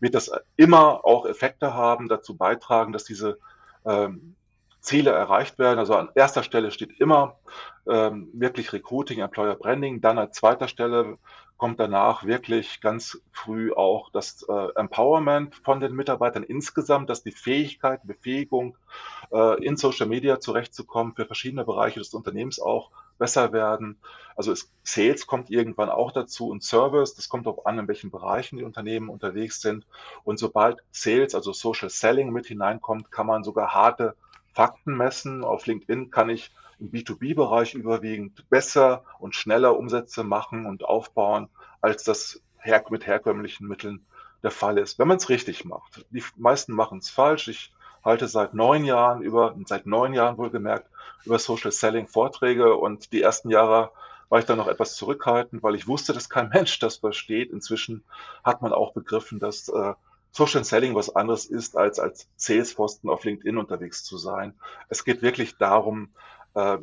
wird das immer auch Effekte haben, dazu beitragen, dass diese ähm, Ziele erreicht werden. Also an erster Stelle steht immer ähm, wirklich Recruiting, Employer Branding. Dann an zweiter Stelle kommt danach wirklich ganz früh auch das äh, Empowerment von den Mitarbeitern insgesamt, dass die Fähigkeit, Befähigung äh, in Social Media zurechtzukommen für verschiedene Bereiche des Unternehmens auch besser werden. Also es, Sales kommt irgendwann auch dazu und Service, das kommt auch an, in welchen Bereichen die Unternehmen unterwegs sind. Und sobald Sales, also Social Selling mit hineinkommt, kann man sogar harte Fakten messen. Auf LinkedIn kann ich im B2B-Bereich überwiegend besser und schneller Umsätze machen und aufbauen, als das her mit herkömmlichen Mitteln der Fall ist, wenn man es richtig macht. Die meisten machen es falsch. Ich halte seit neun Jahren über, seit neun Jahren wohlgemerkt, über Social Selling Vorträge und die ersten Jahre war ich dann noch etwas zurückhaltend, weil ich wusste, dass kein Mensch das versteht. Inzwischen hat man auch begriffen, dass äh, Social Selling was anderes ist, als als Salesposten auf LinkedIn unterwegs zu sein. Es geht wirklich darum, äh,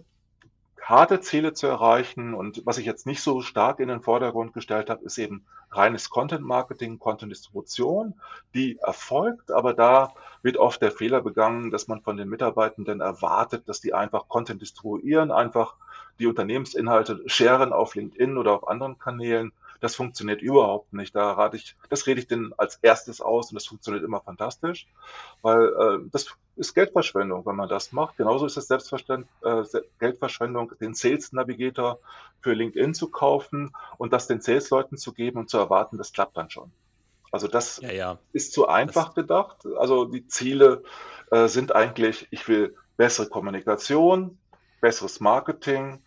harte Ziele zu erreichen. Und was ich jetzt nicht so stark in den Vordergrund gestellt habe, ist eben reines Content Marketing, Content Distribution, die erfolgt, aber da wird oft der Fehler begangen, dass man von den Mitarbeitenden erwartet, dass die einfach Content distribuieren, einfach die Unternehmensinhalte sharen auf LinkedIn oder auf anderen Kanälen. Das funktioniert überhaupt nicht. Da rate ich, das rede ich denn als erstes aus und das funktioniert immer fantastisch, weil äh, das ist Geldverschwendung, wenn man das macht. Genauso ist es selbstverständlich äh, Geldverschwendung, den Sales Navigator für LinkedIn zu kaufen und das den Sales-Leuten zu geben und zu erwarten, das klappt dann schon. Also das ja, ja. ist zu einfach das gedacht. Also die Ziele äh, sind eigentlich, ich will bessere Kommunikation, besseres Marketing,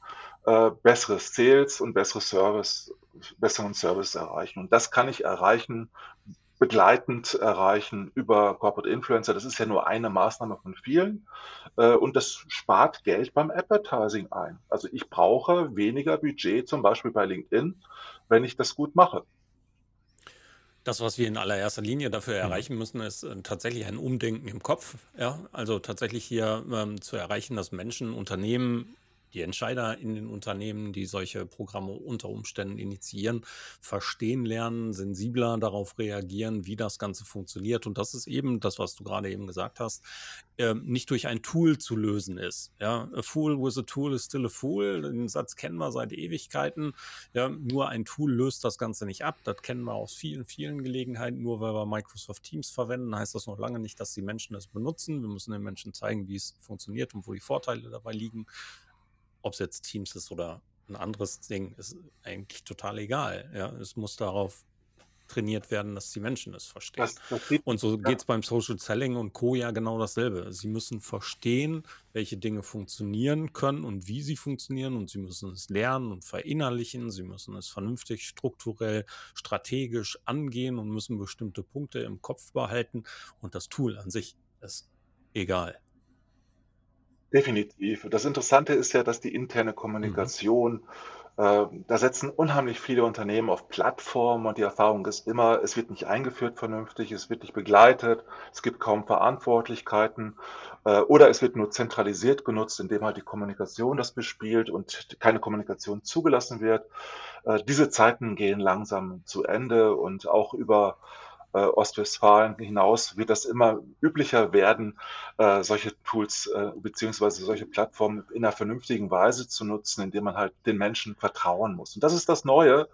äh, besseres Sales und besseres Service, besseren Service erreichen. Und das kann ich erreichen, begleitend erreichen über Corporate Influencer. Das ist ja nur eine Maßnahme von vielen. Äh, und das spart Geld beim Advertising ein. Also ich brauche weniger Budget, zum Beispiel bei LinkedIn, wenn ich das gut mache. Das, was wir in allererster Linie dafür mhm. erreichen müssen, ist äh, tatsächlich ein Umdenken im Kopf. Ja? Also tatsächlich hier ähm, zu erreichen, dass Menschen, Unternehmen die Entscheider in den Unternehmen, die solche Programme unter Umständen initiieren, verstehen lernen, sensibler darauf reagieren, wie das Ganze funktioniert. Und das ist eben das, was du gerade eben gesagt hast, äh, nicht durch ein Tool zu lösen ist. Ja, a fool with a tool is still a fool. Den Satz kennen wir seit Ewigkeiten. Ja, nur ein Tool löst das Ganze nicht ab. Das kennen wir aus vielen, vielen Gelegenheiten. Nur weil wir Microsoft Teams verwenden, heißt das noch lange nicht, dass die Menschen das benutzen. Wir müssen den Menschen zeigen, wie es funktioniert und wo die Vorteile dabei liegen ob es jetzt Teams ist oder ein anderes Ding, ist eigentlich total egal. Ja, es muss darauf trainiert werden, dass die Menschen es verstehen. Das, das und so ja. geht es beim Social Selling und Co. ja genau dasselbe. Sie müssen verstehen, welche Dinge funktionieren können und wie sie funktionieren und sie müssen es lernen und verinnerlichen. Sie müssen es vernünftig, strukturell, strategisch angehen und müssen bestimmte Punkte im Kopf behalten und das Tool an sich ist egal. Definitiv. Das Interessante ist ja, dass die interne Mhm. Kommunikation, äh, da setzen unheimlich viele Unternehmen auf Plattformen und die Erfahrung ist immer, es wird nicht eingeführt vernünftig, es wird nicht begleitet, es gibt kaum Verantwortlichkeiten, äh, oder es wird nur zentralisiert genutzt, indem halt die Kommunikation das bespielt und keine Kommunikation zugelassen wird. Äh, diese Zeiten gehen langsam zu Ende und auch über äh, Ostwestfalen hinaus wird das immer üblicher werden, äh, solche Tools äh, beziehungsweise solche Plattformen in einer vernünftigen Weise zu nutzen, indem man halt den Menschen vertrauen muss. Und das ist das Neue,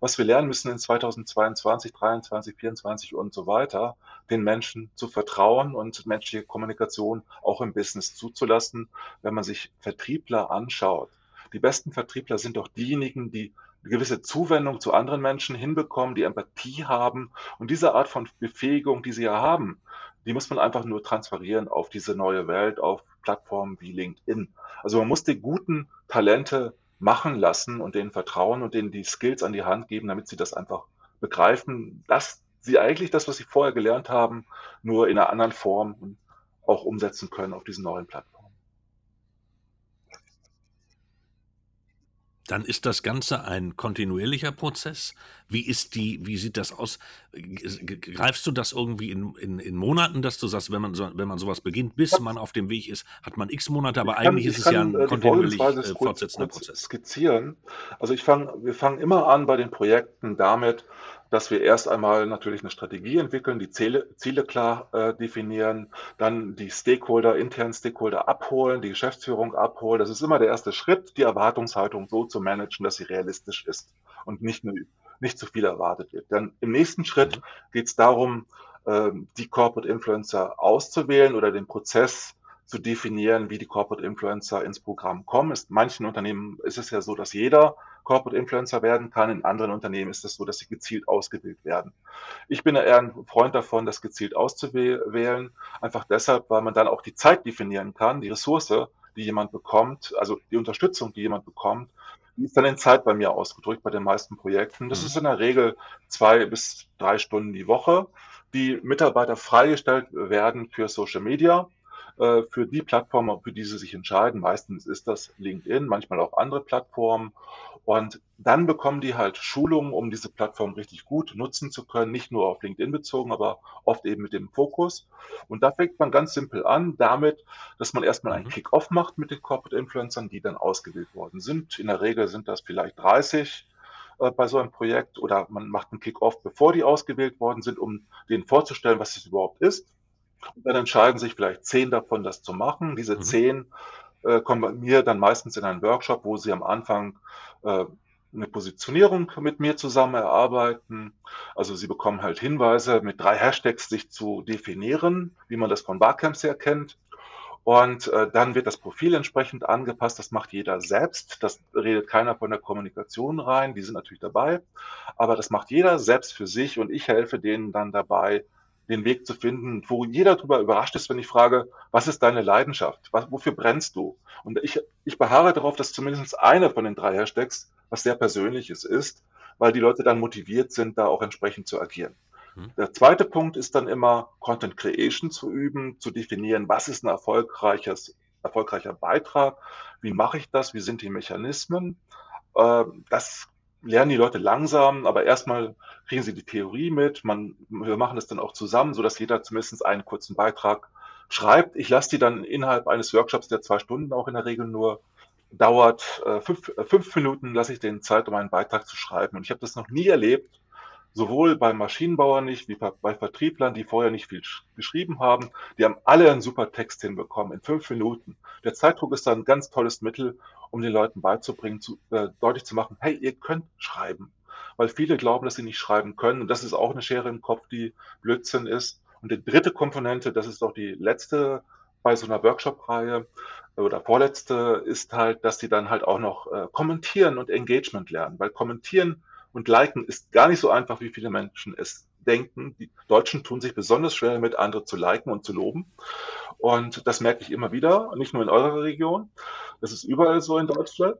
was wir lernen müssen in 2022, 2023, 2024 und so weiter, den Menschen zu vertrauen und menschliche Kommunikation auch im Business zuzulassen. Wenn man sich Vertriebler anschaut, die besten Vertriebler sind doch diejenigen, die gewisse Zuwendung zu anderen Menschen hinbekommen, die Empathie haben. Und diese Art von Befähigung, die sie ja haben, die muss man einfach nur transferieren auf diese neue Welt, auf Plattformen wie LinkedIn. Also man muss die guten Talente machen lassen und denen vertrauen und denen die Skills an die Hand geben, damit sie das einfach begreifen, dass sie eigentlich das, was sie vorher gelernt haben, nur in einer anderen Form auch umsetzen können auf diesen neuen Plattformen. Dann ist das Ganze ein kontinuierlicher Prozess. Wie ist die, wie sieht das aus? Greifst du das irgendwie in, in, in Monaten, dass du sagst, wenn man, so, wenn man sowas beginnt, bis man auf dem Weg ist, hat man x Monate, aber kann, eigentlich ist es ja ein äh, kontinuierlich äh, fortsetzender Prozess. Skizzieren. Also ich fange, wir fangen immer an bei den Projekten damit, dass wir erst einmal natürlich eine Strategie entwickeln, die Ziele, Ziele klar äh, definieren, dann die Stakeholder, internen Stakeholder abholen, die Geschäftsführung abholen. Das ist immer der erste Schritt, die Erwartungshaltung so zu managen, dass sie realistisch ist und nicht, nur, nicht zu viel erwartet wird. Dann im nächsten Schritt geht es darum, äh, die Corporate Influencer auszuwählen oder den Prozess zu definieren, wie die Corporate Influencer ins Programm kommen. In manchen Unternehmen ist es ja so, dass jeder Corporate Influencer werden kann. In anderen Unternehmen ist es so, dass sie gezielt ausgewählt werden. Ich bin eher ein Freund davon, das gezielt auszuwählen, einfach deshalb, weil man dann auch die Zeit definieren kann, die Ressource, die jemand bekommt, also die Unterstützung, die jemand bekommt, die ist dann in Zeit bei mir ausgedrückt bei den meisten Projekten. Das Mhm. ist in der Regel zwei bis drei Stunden die Woche, die Mitarbeiter freigestellt werden für Social Media, äh, für die Plattformen, für die sie sich entscheiden. Meistens ist das LinkedIn, manchmal auch andere Plattformen. Und dann bekommen die halt Schulungen, um diese Plattform richtig gut nutzen zu können, nicht nur auf LinkedIn bezogen, aber oft eben mit dem Fokus. Und da fängt man ganz simpel an damit, dass man erstmal einen Mhm. Kick-off macht mit den Corporate Influencern, die dann ausgewählt worden sind. In der Regel sind das vielleicht 30 äh, bei so einem Projekt oder man macht einen Kick-off, bevor die ausgewählt worden sind, um denen vorzustellen, was es überhaupt ist. Und dann entscheiden sich vielleicht zehn davon, das zu machen. Diese Mhm. zehn äh, kommen bei mir dann meistens in einen Workshop, wo sie am Anfang äh, eine Positionierung mit mir zusammen erarbeiten. Also sie bekommen halt Hinweise, mit drei Hashtags sich zu definieren, wie man das von Barcamps her kennt. Und äh, dann wird das Profil entsprechend angepasst. Das macht jeder selbst. Das redet keiner von der Kommunikation rein. Die sind natürlich dabei. Aber das macht jeder selbst für sich. Und ich helfe denen dann dabei, den Weg zu finden, wo jeder darüber überrascht ist, wenn ich frage, was ist deine Leidenschaft? Was, wofür brennst du? Und ich, ich beharre darauf, dass zumindest einer von den drei Hashtags was sehr Persönliches ist, weil die Leute dann motiviert sind, da auch entsprechend zu agieren. Mhm. Der zweite Punkt ist dann immer Content Creation zu üben, zu definieren, was ist ein erfolgreiches, erfolgreicher Beitrag, wie mache ich das, wie sind die Mechanismen. Ähm, Das lernen die Leute langsam, aber erstmal kriegen sie die Theorie mit. Man, wir machen das dann auch zusammen, sodass jeder zumindest einen kurzen Beitrag schreibt. Ich lasse die dann innerhalb eines Workshops, der zwei Stunden auch in der Regel nur dauert, äh, fünf, äh, fünf Minuten lasse ich denen Zeit, um einen Beitrag zu schreiben. Und ich habe das noch nie erlebt, sowohl beim Maschinenbauer nicht, wie bei Vertrieblern, die vorher nicht viel sch- geschrieben haben. Die haben alle einen super Text hinbekommen in fünf Minuten. Der Zeitdruck ist dann ein ganz tolles Mittel, um den Leuten beizubringen, zu, äh, deutlich zu machen, hey, ihr könnt schreiben. Weil viele glauben, dass sie nicht schreiben können. Und das ist auch eine Schere im Kopf, die Blödsinn ist. Und die dritte Komponente, das ist auch die letzte bei so einer Workshop-Reihe oder vorletzte, ist halt, dass sie dann halt auch noch äh, kommentieren und Engagement lernen. Weil kommentieren und liken ist gar nicht so einfach, wie viele Menschen es denken. Die Deutschen tun sich besonders schwer damit, andere zu liken und zu loben. Und das merke ich immer wieder, nicht nur in eurer Region. Das ist überall so in Deutschland.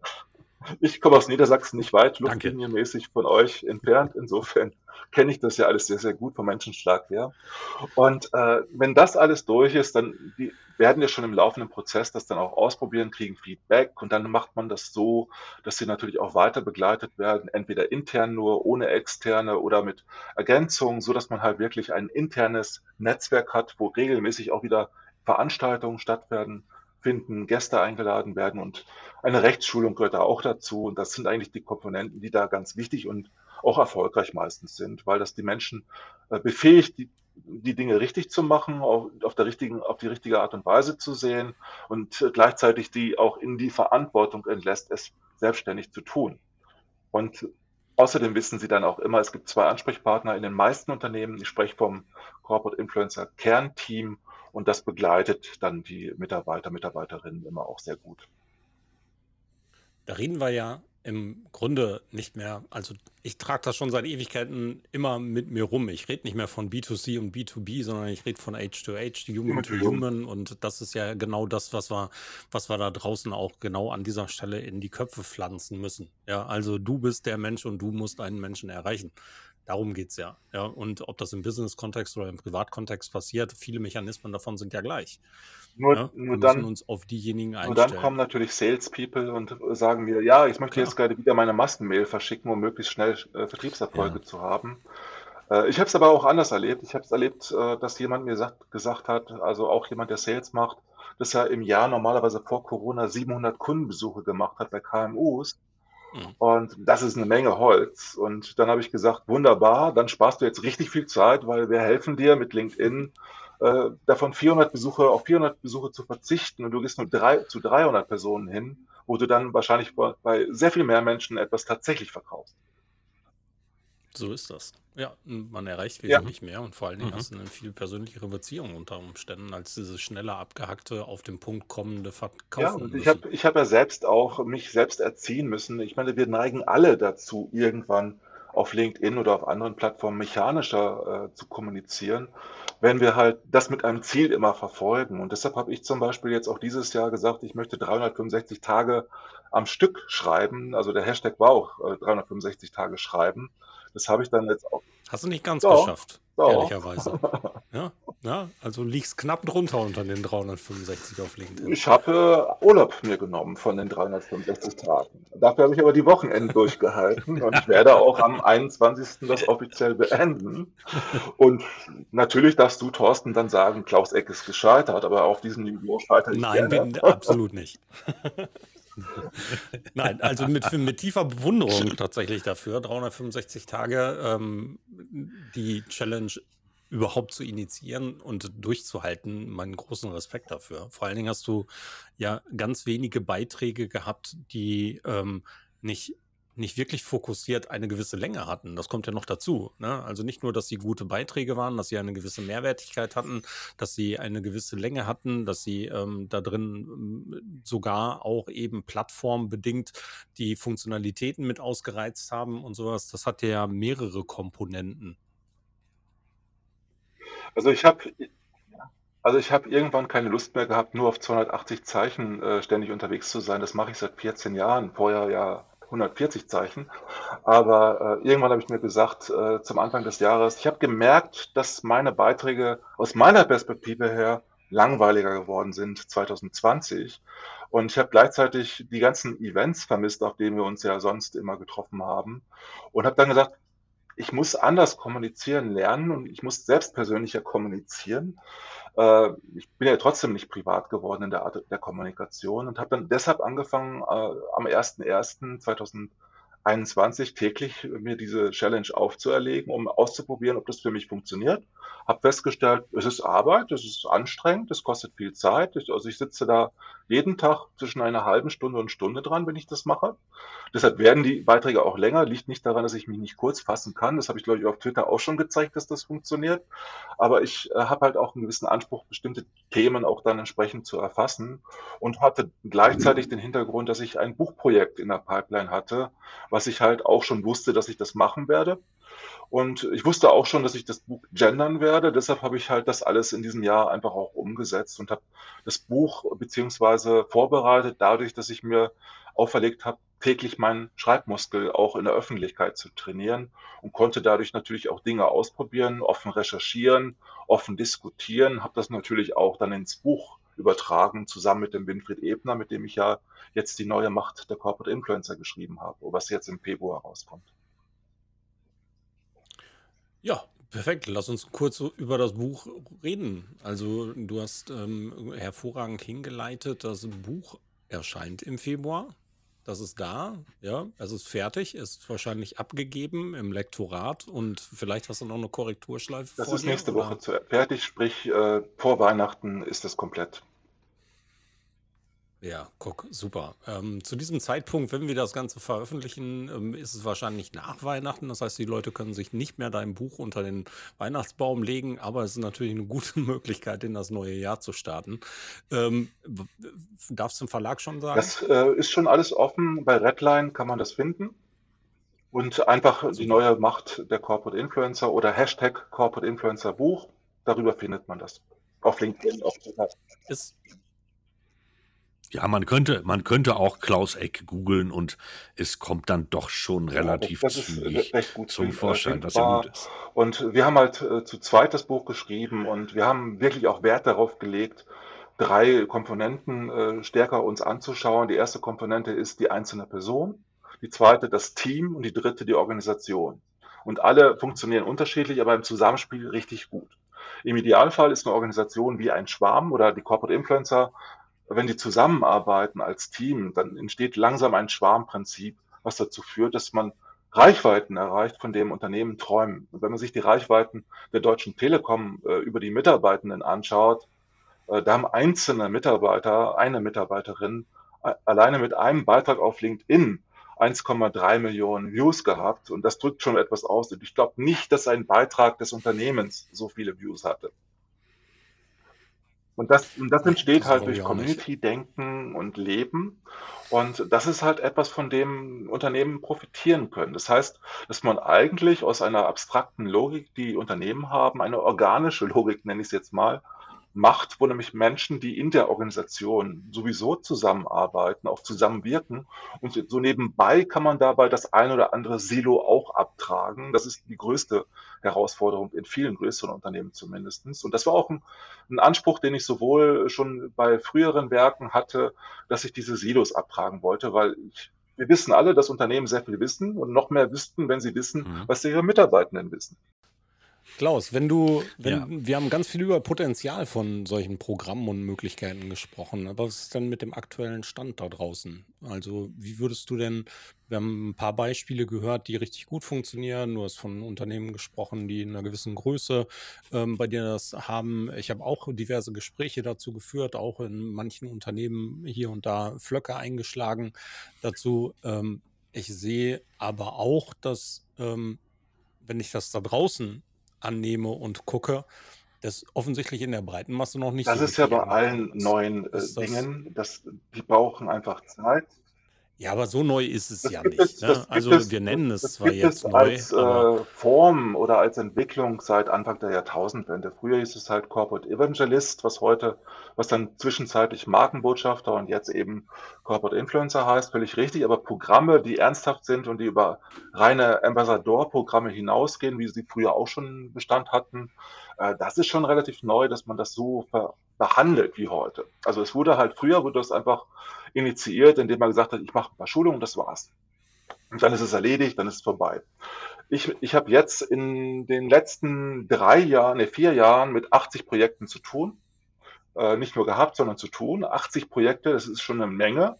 Ich komme aus Niedersachsen nicht weit, luftlinienmäßig von euch entfernt. Insofern kenne ich das ja alles sehr, sehr gut vom Menschenschlag her. Und äh, wenn das alles durch ist, dann die werden wir schon im laufenden Prozess das dann auch ausprobieren, kriegen Feedback und dann macht man das so, dass sie natürlich auch weiter begleitet werden, entweder intern nur, ohne externe oder mit Ergänzungen, so dass man halt wirklich ein internes Netzwerk hat, wo regelmäßig auch wieder Veranstaltungen stattfinden, finden, Gäste eingeladen werden und eine Rechtsschulung gehört da auch dazu. Und das sind eigentlich die Komponenten, die da ganz wichtig und auch erfolgreich meistens sind, weil das die Menschen äh, befähigt, die, die Dinge richtig zu machen, auf, auf, der richtigen, auf die richtige Art und Weise zu sehen und gleichzeitig die auch in die Verantwortung entlässt, es selbstständig zu tun. Und außerdem wissen Sie dann auch immer, es gibt zwei Ansprechpartner in den meisten Unternehmen. Ich spreche vom Corporate Influencer Kernteam und das begleitet dann die Mitarbeiter, Mitarbeiterinnen immer auch sehr gut. Da reden wir ja im Grunde nicht mehr, also ich trage das schon seit Ewigkeiten immer mit mir rum. Ich rede nicht mehr von B2C und B2B, sondern ich rede von H2H, Human to Human. Und das ist ja genau das, was wir, was wir da draußen auch genau an dieser Stelle in die Köpfe pflanzen müssen. Ja, also du bist der Mensch und du musst einen Menschen erreichen. Darum geht's ja. ja. Und ob das im Business-Kontext oder im Privatkontext passiert, viele Mechanismen davon sind ja gleich. Nur, ja? Wir nur dann, uns auf diejenigen nur einstellen. dann kommen natürlich Salespeople und sagen mir, ja, ich möchte Klar. jetzt gerade wieder meine Massenmail verschicken, um möglichst schnell äh, Vertriebserfolge Ja. zu haben. Äh, ich habe es aber auch anders erlebt. Ich habe es erlebt, äh, dass jemand mir sagt, gesagt hat, also auch jemand, der Sales macht, dass er im Jahr normalerweise vor Corona 700 Kundenbesuche gemacht hat bei KMUs. Mhm. Und das ist eine Menge Holz. Und dann habe ich gesagt, wunderbar, dann sparst du jetzt richtig viel Zeit, weil wir helfen dir mit LinkedIn äh, davon 400 Besuche auf 400 Besuche zu verzichten und du gehst nur drei, zu 300 Personen hin, wo du dann wahrscheinlich bei, bei sehr viel mehr Menschen etwas tatsächlich verkaufst. So ist das. Ja, man erreicht Ja. wesentlich mehr und vor allen Dingen Mhm. hast du eine viel persönlichere Beziehung unter Umständen als dieses schneller abgehackte, auf den Punkt kommende Ja, Verkaufen und ich habe ich hab ja selbst auch mich selbst erziehen müssen. Ich meine, wir neigen alle dazu, irgendwann auf LinkedIn oder auf anderen Plattformen mechanischer äh, zu kommunizieren, wenn wir halt das mit einem Ziel immer verfolgen. Und deshalb habe ich zum Beispiel jetzt auch dieses Jahr gesagt, ich möchte 365 Tage am Stück schreiben. Also der Hashtag war auch äh, 365 Tage schreiben. Das habe ich dann jetzt auch. Hast du nicht ganz doch, geschafft, doch. ehrlicherweise. ja, ja, also liegst knapp drunter unter den 365 auf LinkedIn. Ich habe äh, Urlaub mir genommen von den 365 Tagen. Dafür habe ich aber die Wochenende durchgehalten und ich werde auch am 21. das offiziell beenden. Und natürlich darfst du, Thorsten, dann sagen, Klaus Eck ist gescheitert, aber auf diesem Niveau scheitere ich Nein, bin, absolut nicht. Nein, also mit, mit tiefer Bewunderung tatsächlich dafür, 365 Tage ähm, die Challenge überhaupt zu initiieren und durchzuhalten, meinen großen Respekt dafür. Vor allen Dingen hast du ja ganz wenige Beiträge gehabt, die ähm, nicht nicht wirklich fokussiert eine gewisse Länge hatten. Das kommt ja noch dazu. Ne? Also nicht nur, dass sie gute Beiträge waren, dass sie eine gewisse Mehrwertigkeit hatten, dass sie eine gewisse Länge hatten, dass sie ähm, da drin ähm, sogar auch eben plattformbedingt die Funktionalitäten mit ausgereizt haben und sowas. Das hat ja mehrere Komponenten. Also ich habe also ich habe irgendwann keine Lust mehr gehabt, nur auf 280 Zeichen äh, ständig unterwegs zu sein. Das mache ich seit 14 Jahren. Vorher ja 140 Zeichen. Aber äh, irgendwann habe ich mir gesagt, äh, zum Anfang des Jahres, ich habe gemerkt, dass meine Beiträge aus meiner Perspektive her langweiliger geworden sind 2020. Und ich habe gleichzeitig die ganzen Events vermisst, auf denen wir uns ja sonst immer getroffen haben. Und habe dann gesagt, ich muss anders kommunizieren lernen und ich muss selbst persönlicher kommunizieren. Äh, ich bin ja trotzdem nicht privat geworden in der Art der Kommunikation und habe dann deshalb angefangen, äh, am 01.01.2020 21 täglich mir diese Challenge aufzuerlegen, um auszuprobieren, ob das für mich funktioniert. Habe festgestellt, es ist Arbeit, es ist anstrengend, es kostet viel Zeit. Ich, also ich sitze da jeden Tag zwischen einer halben Stunde und Stunde dran, wenn ich das mache. Deshalb werden die Beiträge auch länger. Liegt nicht daran, dass ich mich nicht kurz fassen kann. Das habe ich, glaube ich, auf Twitter auch schon gezeigt, dass das funktioniert. Aber ich äh, habe halt auch einen gewissen Anspruch, bestimmte Themen auch dann entsprechend zu erfassen und hatte gleichzeitig den Hintergrund, dass ich ein Buchprojekt in der Pipeline hatte, was ich halt auch schon wusste, dass ich das machen werde. Und ich wusste auch schon, dass ich das Buch gendern werde. Deshalb habe ich halt das alles in diesem Jahr einfach auch umgesetzt und habe das Buch beziehungsweise vorbereitet, dadurch, dass ich mir auferlegt habe, täglich meinen Schreibmuskel auch in der Öffentlichkeit zu trainieren und konnte dadurch natürlich auch Dinge ausprobieren, offen recherchieren, offen diskutieren, habe das natürlich auch dann ins Buch übertragen, zusammen mit dem Winfried Ebner, mit dem ich ja jetzt die neue Macht der Corporate Influencer geschrieben habe, was jetzt im Februar rauskommt. Ja, perfekt. Lass uns kurz über das Buch reden. Also du hast ähm, hervorragend hingeleitet, das Buch erscheint im Februar. Das ist da, ja, es ist fertig, ist wahrscheinlich abgegeben im Lektorat und vielleicht hast du noch eine Korrekturschleife Das ist nächste? Woche fertig, sprich äh, vor Weihnachten ist es komplett. Ja, guck, super. Ähm, zu diesem Zeitpunkt, wenn wir das Ganze veröffentlichen, ähm, ist es wahrscheinlich nach Weihnachten. Das heißt, die Leute können sich nicht mehr dein Buch unter den Weihnachtsbaum legen, aber es ist natürlich eine gute Möglichkeit, in das neue Jahr zu starten. Ähm, darfst du im Verlag schon sagen? Das äh, ist schon alles offen. Bei Redline kann man das finden. Und einfach super. die neue Macht der Corporate Influencer oder Hashtag Corporate Influencer Buch, darüber findet man das. Auf LinkedIn, auf Twitter. Ist ja, man könnte, man könnte auch Klaus Eck googeln und es kommt dann doch schon relativ das zügig zum äh, Vorschein, was ja gut ist. Und wir haben halt äh, zu zweit das Buch geschrieben und wir haben wirklich auch Wert darauf gelegt, drei Komponenten äh, stärker uns anzuschauen. Die erste Komponente ist die einzelne Person, die zweite das Team und die dritte die Organisation. Und alle funktionieren unterschiedlich, aber im Zusammenspiel richtig gut. Im Idealfall ist eine Organisation wie ein Schwarm oder die Corporate Influencer wenn die zusammenarbeiten als Team, dann entsteht langsam ein Schwarmprinzip, was dazu führt, dass man Reichweiten erreicht, von dem Unternehmen träumen. Und wenn man sich die Reichweiten der Deutschen Telekom äh, über die Mitarbeitenden anschaut, äh, da haben einzelne Mitarbeiter, eine Mitarbeiterin, alleine mit einem Beitrag auf LinkedIn 1,3 Millionen Views gehabt. Und das drückt schon etwas aus. Und ich glaube nicht, dass ein Beitrag des Unternehmens so viele Views hatte. Und das, und das entsteht Das halt durch. Community-Denken und Leben. Und das ist halt etwas, von dem Unternehmen profitieren können. Das heißt, dass man eigentlich aus einer abstrakten Logik, die Unternehmen haben, eine organische Logik, nenne ich es jetzt mal, macht, wo nämlich Menschen, die in der Organisation sowieso zusammenarbeiten, auch zusammenwirken. Und so nebenbei kann man dabei das ein oder andere Silo auch abtragen. Das ist die größte Herausforderung in vielen größeren Unternehmen zumindest. Und das war auch ein, ein Anspruch, den ich sowohl schon bei früheren Werken hatte, dass ich diese Silos abtragen wollte, weil ich wir wissen alle, dass Unternehmen sehr viel wissen und noch mehr wüssten, wenn sie wissen, Mhm. was ihre Mitarbeitenden wissen. Klaus, wenn du, wenn, Ja. wir haben ganz viel über Potenzial von solchen Programmen und Möglichkeiten gesprochen, aber was ist denn mit dem aktuellen Stand da draußen? Also, wie würdest du denn, wir haben ein paar Beispiele gehört, die richtig gut funktionieren. Du hast von Unternehmen gesprochen, die in einer gewissen Größe ähm, bei dir das haben. Ich habe auch diverse Gespräche dazu geführt, auch in manchen Unternehmen hier und da Flöcke eingeschlagen dazu. Ähm, ich sehe aber auch, dass, ähm, wenn ich das da draußen annehme und gucke, das offensichtlich in der breiten Masse noch nicht Das so ist ja bei allen neuen äh, Dingen, das, die brauchen einfach Zeit. Ja, aber so neu ist es Das ja gibt nicht. es, Ne? das gibt Also es, wir nennen es das zwar gibt jetzt es neu, als aber äh, Form oder als Entwicklung seit Anfang der Jahrtausendwende. Früher hieß es halt Corporate Evangelist, was heute, was dann zwischenzeitlich Markenbotschafter und jetzt eben Corporate Influencer heißt, völlig richtig. Aber Programme, die ernsthaft sind und die über reine Ambassador-Programme hinausgehen, wie sie früher auch schon Bestand hatten, äh, das ist schon relativ neu, dass man das so ver behandelt wie heute. Also es wurde halt früher wurde das einfach initiiert, indem man gesagt hat, ich mache ein paar Schulungen, das war's. Und dann ist es erledigt, dann ist es vorbei. Ich, ich habe jetzt in den letzten drei Jahren, ne, vier Jahren mit 80 Projekten zu tun. Äh, nicht nur gehabt, sondern zu tun. 80 Projekte, das ist schon eine Menge.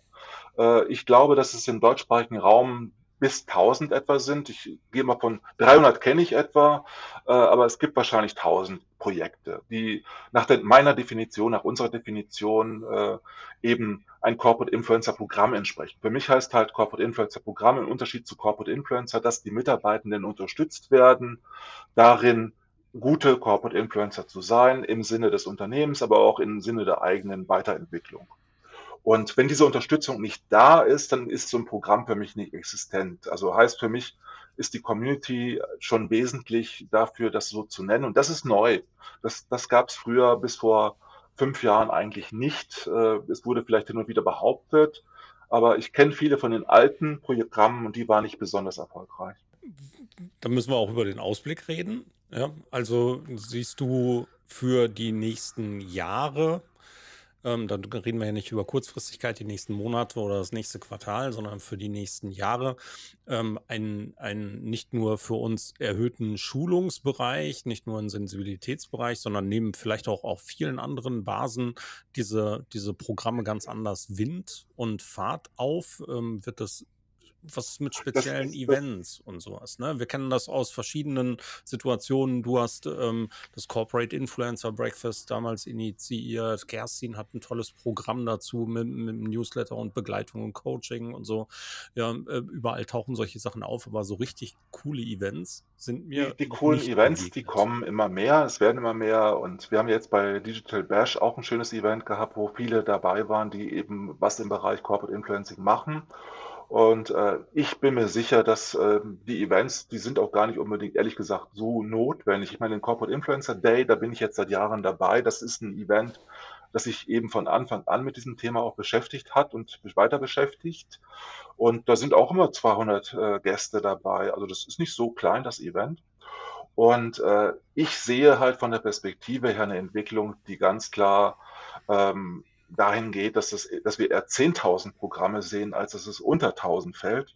Äh, ich glaube, dass es im deutschsprachigen Raum bis 1000 etwa sind. Ich gehe mal von 300 kenne ich etwa, äh, aber es gibt wahrscheinlich 1000 Projekte, die nach der, meiner Definition, nach unserer Definition äh, eben ein Corporate Influencer Programm entsprechen. Für mich heißt halt Corporate Influencer Programm im Unterschied zu Corporate Influencer, dass die Mitarbeitenden unterstützt werden, darin gute Corporate Influencer zu sein, im Sinne des Unternehmens, aber auch im Sinne der eigenen Weiterentwicklung. Und wenn diese Unterstützung nicht da ist, dann ist so ein Programm für mich nicht existent. Also heißt für mich, ist die Community schon wesentlich dafür, das so zu nennen. Und das ist neu. Das, das gab es früher bis vor fünf Jahren eigentlich nicht. Äh, Es wurde vielleicht hin und wieder behauptet, aber ich kenne viele von den alten Programmen und die waren nicht besonders erfolgreich. da müssen wir auch über den Ausblick reden. Ja? Also siehst du für die nächsten Jahre, ähm, dann reden wir ja nicht über Kurzfristigkeit, die nächsten Monate oder das nächste Quartal, sondern für die nächsten Jahre ähm, einen, einen nicht nur für uns erhöhten Schulungsbereich, nicht nur einen Sensibilitätsbereich, sondern nehmen vielleicht auch auf vielen anderen Basen diese, diese Programme ganz anders Wind und Fahrt auf. Ähm, wird das was ist mit speziellen das, Events und sowas, ne? Wir kennen das aus verschiedenen Situationen. Du hast ähm, das Corporate Influencer Breakfast damals initiiert. Kerstin hat ein tolles Programm dazu mit, mit Newsletter und Begleitung und Coaching und so. Ja, äh, überall tauchen solche Sachen auf, aber so richtig coole Events sind die, mir die noch coolen Events, die begegnet. kommen immer mehr, es werden immer mehr und wir haben jetzt bei Digital Bash auch ein schönes Event gehabt, wo viele dabei waren, die eben was im Bereich Corporate Influencing machen. Und äh, ich bin mir sicher, dass ähm, die Events, die sind auch gar nicht unbedingt, ehrlich gesagt, so notwendig. Ich meine, den Corporate Influencer Day, da bin ich jetzt seit Jahren dabei. Das ist ein Event, das sich eben von Anfang an mit diesem Thema auch beschäftigt hat und weiter beschäftigt. Und da sind auch immer 200 äh, Gäste dabei. Also das ist nicht so klein, das Event. Und äh, ich sehe halt von der Perspektive her eine Entwicklung, die ganz klar ähm, dahin geht, dass, es, dass wir eher 10.000 Programme sehen, als dass es unter 1.000 fällt.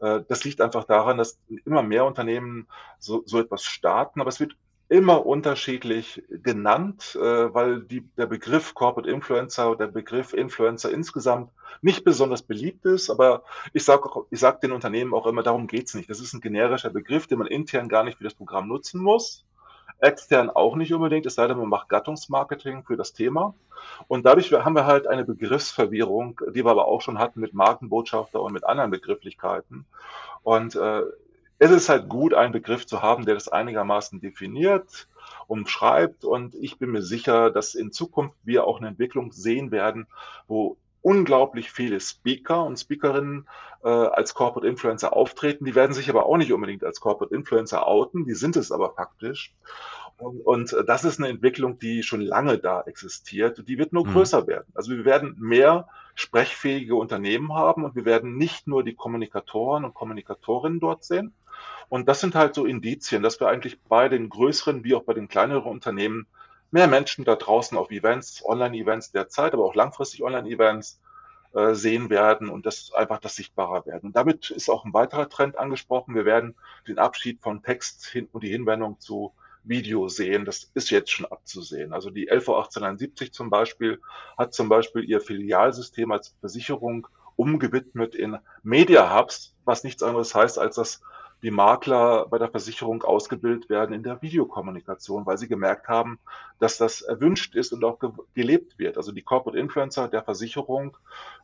Äh, das liegt einfach daran, dass immer mehr Unternehmen so, so etwas starten, aber es wird immer unterschiedlich genannt, äh, weil die, der Begriff Corporate Influencer, der Begriff Influencer insgesamt nicht besonders beliebt ist, aber ich sage ich sag den Unternehmen auch immer, darum geht's nicht. Das ist ein generischer Begriff, den man intern gar nicht für das Programm nutzen muss. Extern auch nicht unbedingt, es sei denn, man macht Gattungsmarketing für das Thema. Und dadurch haben wir halt eine Begriffsverwirrung, die wir aber auch schon hatten mit Markenbotschafter und mit anderen Begrifflichkeiten. Und äh, es ist halt gut, einen Begriff zu haben, der das einigermaßen definiert umschreibt. Und ich bin mir sicher, dass in Zukunft wir auch eine Entwicklung sehen werden, wo unglaublich viele Speaker und Speakerinnen äh, als Corporate Influencer auftreten. Die werden sich aber auch nicht unbedingt als Corporate Influencer outen, die sind es aber faktisch. Und, und das ist eine Entwicklung, die schon lange da existiert. Die wird nur mhm. größer werden. Also wir werden mehr sprechfähige Unternehmen haben und wir werden nicht nur die Kommunikatoren und Kommunikatorinnen dort sehen. Und das sind halt so Indizien, dass wir eigentlich bei den größeren wie auch bei den kleineren Unternehmen mehr Menschen da draußen auf Events, Online-Events derzeit, aber auch langfristig Online-Events äh, sehen werden und das einfach das sichtbarer werden. Und damit ist auch ein weiterer Trend angesprochen. Wir werden den Abschied von Text hin und die Hinwendung zu Video sehen. Das ist jetzt schon abzusehen. Also die LV 1871 zum Beispiel hat zum Beispiel ihr Filialsystem als Versicherung umgewidmet in Media Hubs, was nichts anderes heißt, als dass die Makler bei der Versicherung ausgebildet werden in der Videokommunikation, weil sie gemerkt haben, dass das erwünscht ist und auch ge gelebt wird. Also die Corporate Influencer der Versicherung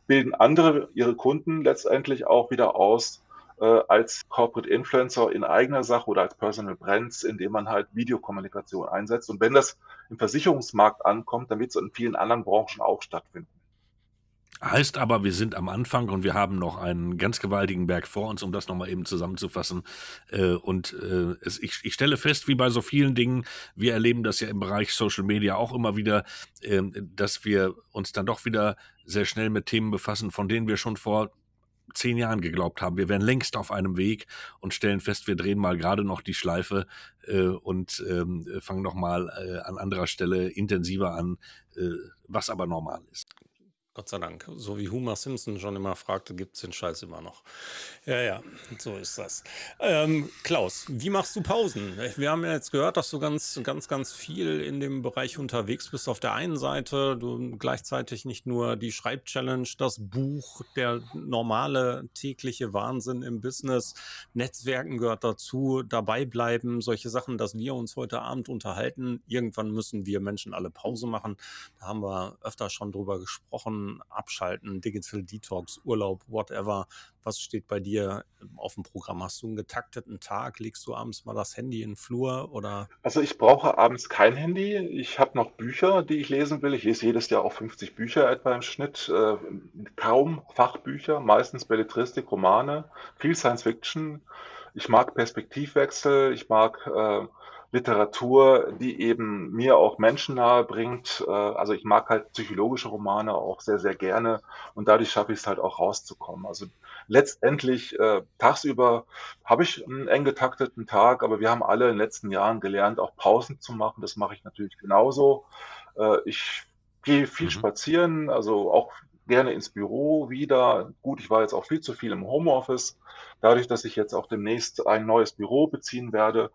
bilden andere, ihre Kunden letztendlich auch wieder aus äh, als Corporate Influencer in eigener Sache oder als Personal Brands, indem man halt Videokommunikation einsetzt. Und wenn das im Versicherungsmarkt ankommt, dann wird es in vielen anderen Branchen auch stattfinden. Heißt aber, wir sind am Anfang und wir haben noch einen ganz gewaltigen Berg vor uns, um das nochmal eben zusammenzufassen. Äh, und äh, ich, stelle fest, wie bei so vielen Dingen, wir erleben das ja im Bereich Social Media auch immer wieder, ähm, dass wir uns dann doch wieder sehr schnell mit Themen befassen, von denen wir schon vor zehn Jahren geglaubt haben, wir wären längst auf einem Weg und stellen fest, wir drehen mal gerade noch die Schleife äh, und ähm, fangen nochmal an anderer Stelle intensiver an, was aber normal ist. Gott sei Dank. So wie Homer Simpson schon immer fragte, gibt es den Scheiß immer noch. Ja, ja, so ist das. Ähm, Klaus, wie machst du Pausen? Wir haben ja jetzt gehört, dass du ganz, ganz, ganz viel in dem Bereich unterwegs bist. Auf der einen Seite, du gleichzeitig nicht nur die Schreibchallenge, das Buch, der normale tägliche Wahnsinn im Business, Netzwerken gehört dazu, dabei bleiben, solche Sachen, dass wir uns heute Abend unterhalten. Irgendwann müssen wir Menschen alle Pause machen. Da haben wir öfter schon drüber gesprochen Abschalten, Digital Detox, Urlaub, whatever. Was steht bei dir auf dem Programm? Hast du einen getakteten Tag? Legst du abends mal das Handy in den Flur oder? Also ich brauche abends kein Handy. Ich habe noch Bücher, die ich lesen will. Ich lese jedes Jahr auch 50 Bücher etwa im Schnitt. Äh, kaum Fachbücher, meistens Belletristik, Romane, viel Science Fiction. Ich mag Perspektivwechsel. Ich mag äh, Literatur, die eben mir auch Menschen nahe bringt. Äh, also ich mag halt psychologische Romane auch sehr, sehr gerne und dadurch schaffe ich es halt auch rauszukommen. Also letztendlich äh, tagsüber habe ich einen eng getakteten Tag, aber wir haben alle in den letzten Jahren gelernt, auch Pausen zu machen. Das mache ich natürlich genauso. Äh, ich gehe viel mhm. spazieren, also auch gerne ins Büro wieder. Gut, ich war jetzt auch viel zu viel im Homeoffice. Dadurch, dass ich jetzt auch demnächst ein neues Büro beziehen werde,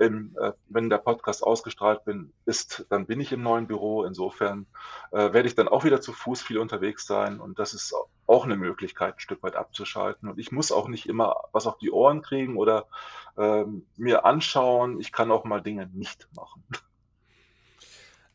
im, äh, wenn der Podcast ausgestrahlt bin, ist, dann bin ich im neuen Büro. Insofern äh, werde ich dann auch wieder zu Fuß viel unterwegs sein und das ist auch eine Möglichkeit, ein Stück weit abzuschalten. Und ich muss auch nicht immer was auf die Ohren kriegen oder äh, mir anschauen. Ich kann auch mal Dinge nicht machen.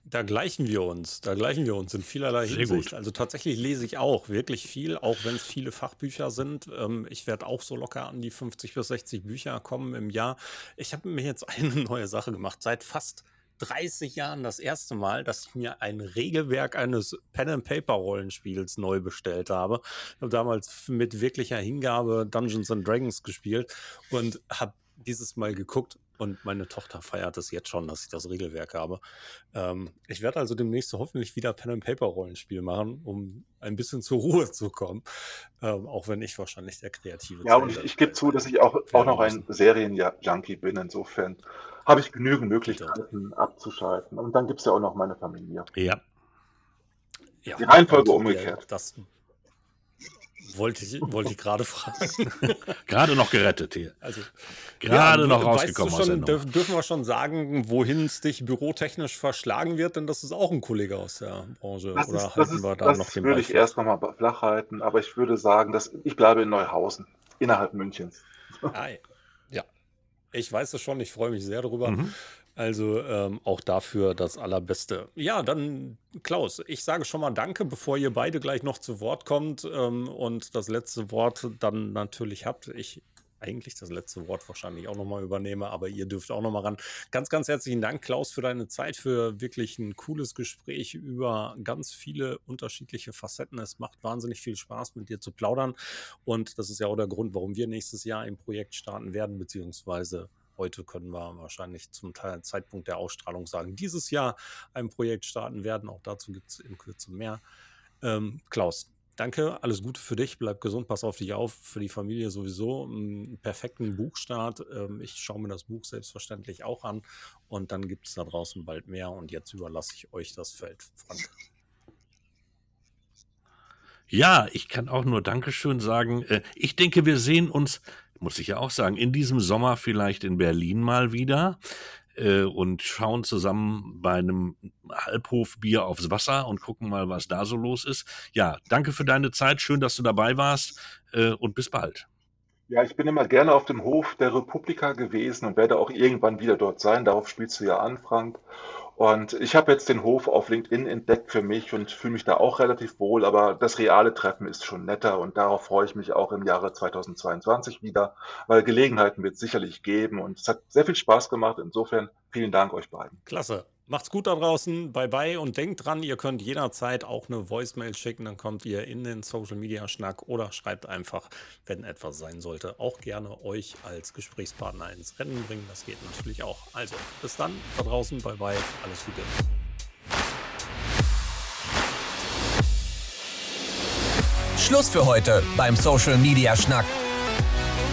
Da gleichen wir uns, da gleichen wir uns in vielerlei Sehr Hinsicht. Gut. Also tatsächlich lese ich auch wirklich viel, auch wenn es viele Fachbücher sind. Ähm, ich werde auch so locker an die 50 bis 60 Bücher kommen im Jahr. Ich habe mir jetzt eine neue Sache gemacht. Seit fast 30 Jahren das erste Mal, dass ich mir ein Regelwerk eines Pen-and-Paper-Rollenspiels neu bestellt habe. Ich habe damals mit wirklicher Hingabe Dungeons and Dragons gespielt und habe dieses Mal geguckt, und meine Tochter feiert es jetzt schon, dass ich das Regelwerk habe. Ähm, ich werde also demnächst hoffentlich wieder Pen and Paper Rollenspiel machen, um ein bisschen zur Ruhe zu kommen. Ähm, auch wenn ich wahrscheinlich der kreative Ja, und ich, ich gebe zu, dass ich auch, auch noch ein Serien-Junkie bin. Insofern habe ich genügend Möglichkeiten abzuschalten. Und dann gibt es ja auch noch meine Familie. Ja. ja Die Reihenfolge umgekehrt. Das wollte ich, wollte ich gerade fragen. gerade noch gerettet hier. Also, gerade ja, noch rausgekommen weißt du schon, dürf, Dürfen wir schon sagen, wohin es dich bürotechnisch verschlagen wird? Denn das ist auch ein Kollege aus der Branche. Das Oder ist, halten ist, wir da noch den würde ich erst nochmal flach halten, aber ich würde sagen, dass ich bleibe in Neuhausen, innerhalb Münchens. Ah, ja, ich weiß es schon, ich freue mich sehr darüber. Mhm. Also ähm, auch dafür das Allerbeste. Ja, dann Klaus, ich sage schon mal Danke, bevor ihr beide gleich noch zu Wort kommt ähm, und das letzte Wort dann natürlich habt. Ich eigentlich das letzte Wort wahrscheinlich auch nochmal übernehme, aber ihr dürft auch nochmal ran. Ganz, ganz herzlichen Dank, Klaus, für deine Zeit, für wirklich ein cooles Gespräch über ganz viele unterschiedliche Facetten. Es macht wahnsinnig viel Spaß, mit dir zu plaudern. Und das ist ja auch der Grund, warum wir nächstes Jahr ein Projekt starten werden, beziehungsweise heute können wir wahrscheinlich zum Zeitpunkt der Ausstrahlung sagen, dieses Jahr ein Projekt starten werden. Auch dazu gibt es in Kürze mehr. Ähm, Klaus, danke, alles Gute für dich, bleib gesund, pass auf dich auf, für die Familie sowieso. Einen perfekten Buchstart. Ähm, ich schaue mir das Buch selbstverständlich auch an und dann gibt es da draußen bald mehr und jetzt überlasse ich euch das Feld, Frank. Ja, ich kann auch nur Dankeschön sagen. Äh, ich denke, wir sehen uns, muss ich ja auch sagen, in diesem Sommer vielleicht in Berlin mal wieder äh, und schauen zusammen bei einem Halbhofbier aufs Wasser und gucken mal, was da so los ist. Ja, danke für deine Zeit. Schön, dass du dabei warst äh, und bis bald. Ja, ich bin immer gerne auf dem Hof der Republika gewesen und werde auch irgendwann wieder dort sein. Darauf spielst du ja an, Frank. Und ich habe jetzt den Hof auf LinkedIn entdeckt für mich und fühle mich da auch relativ wohl, aber das reale Treffen ist schon netter und darauf freue ich mich auch im Jahre 2022 wieder, weil Gelegenheiten wird es sicherlich geben und es hat sehr viel Spaß gemacht. Insofern vielen Dank euch beiden. Klasse. Macht's gut da draußen, bye bye und denkt dran, ihr könnt jederzeit auch eine Voicemail schicken, dann kommt ihr in den Social Media Schnack oder schreibt einfach, wenn etwas sein sollte, auch gerne euch als Gesprächspartner ins Rennen bringen. Das geht natürlich auch. Also, bis dann da draußen, bye bye, alles Gute. Schluss für heute beim Social Media Schnack.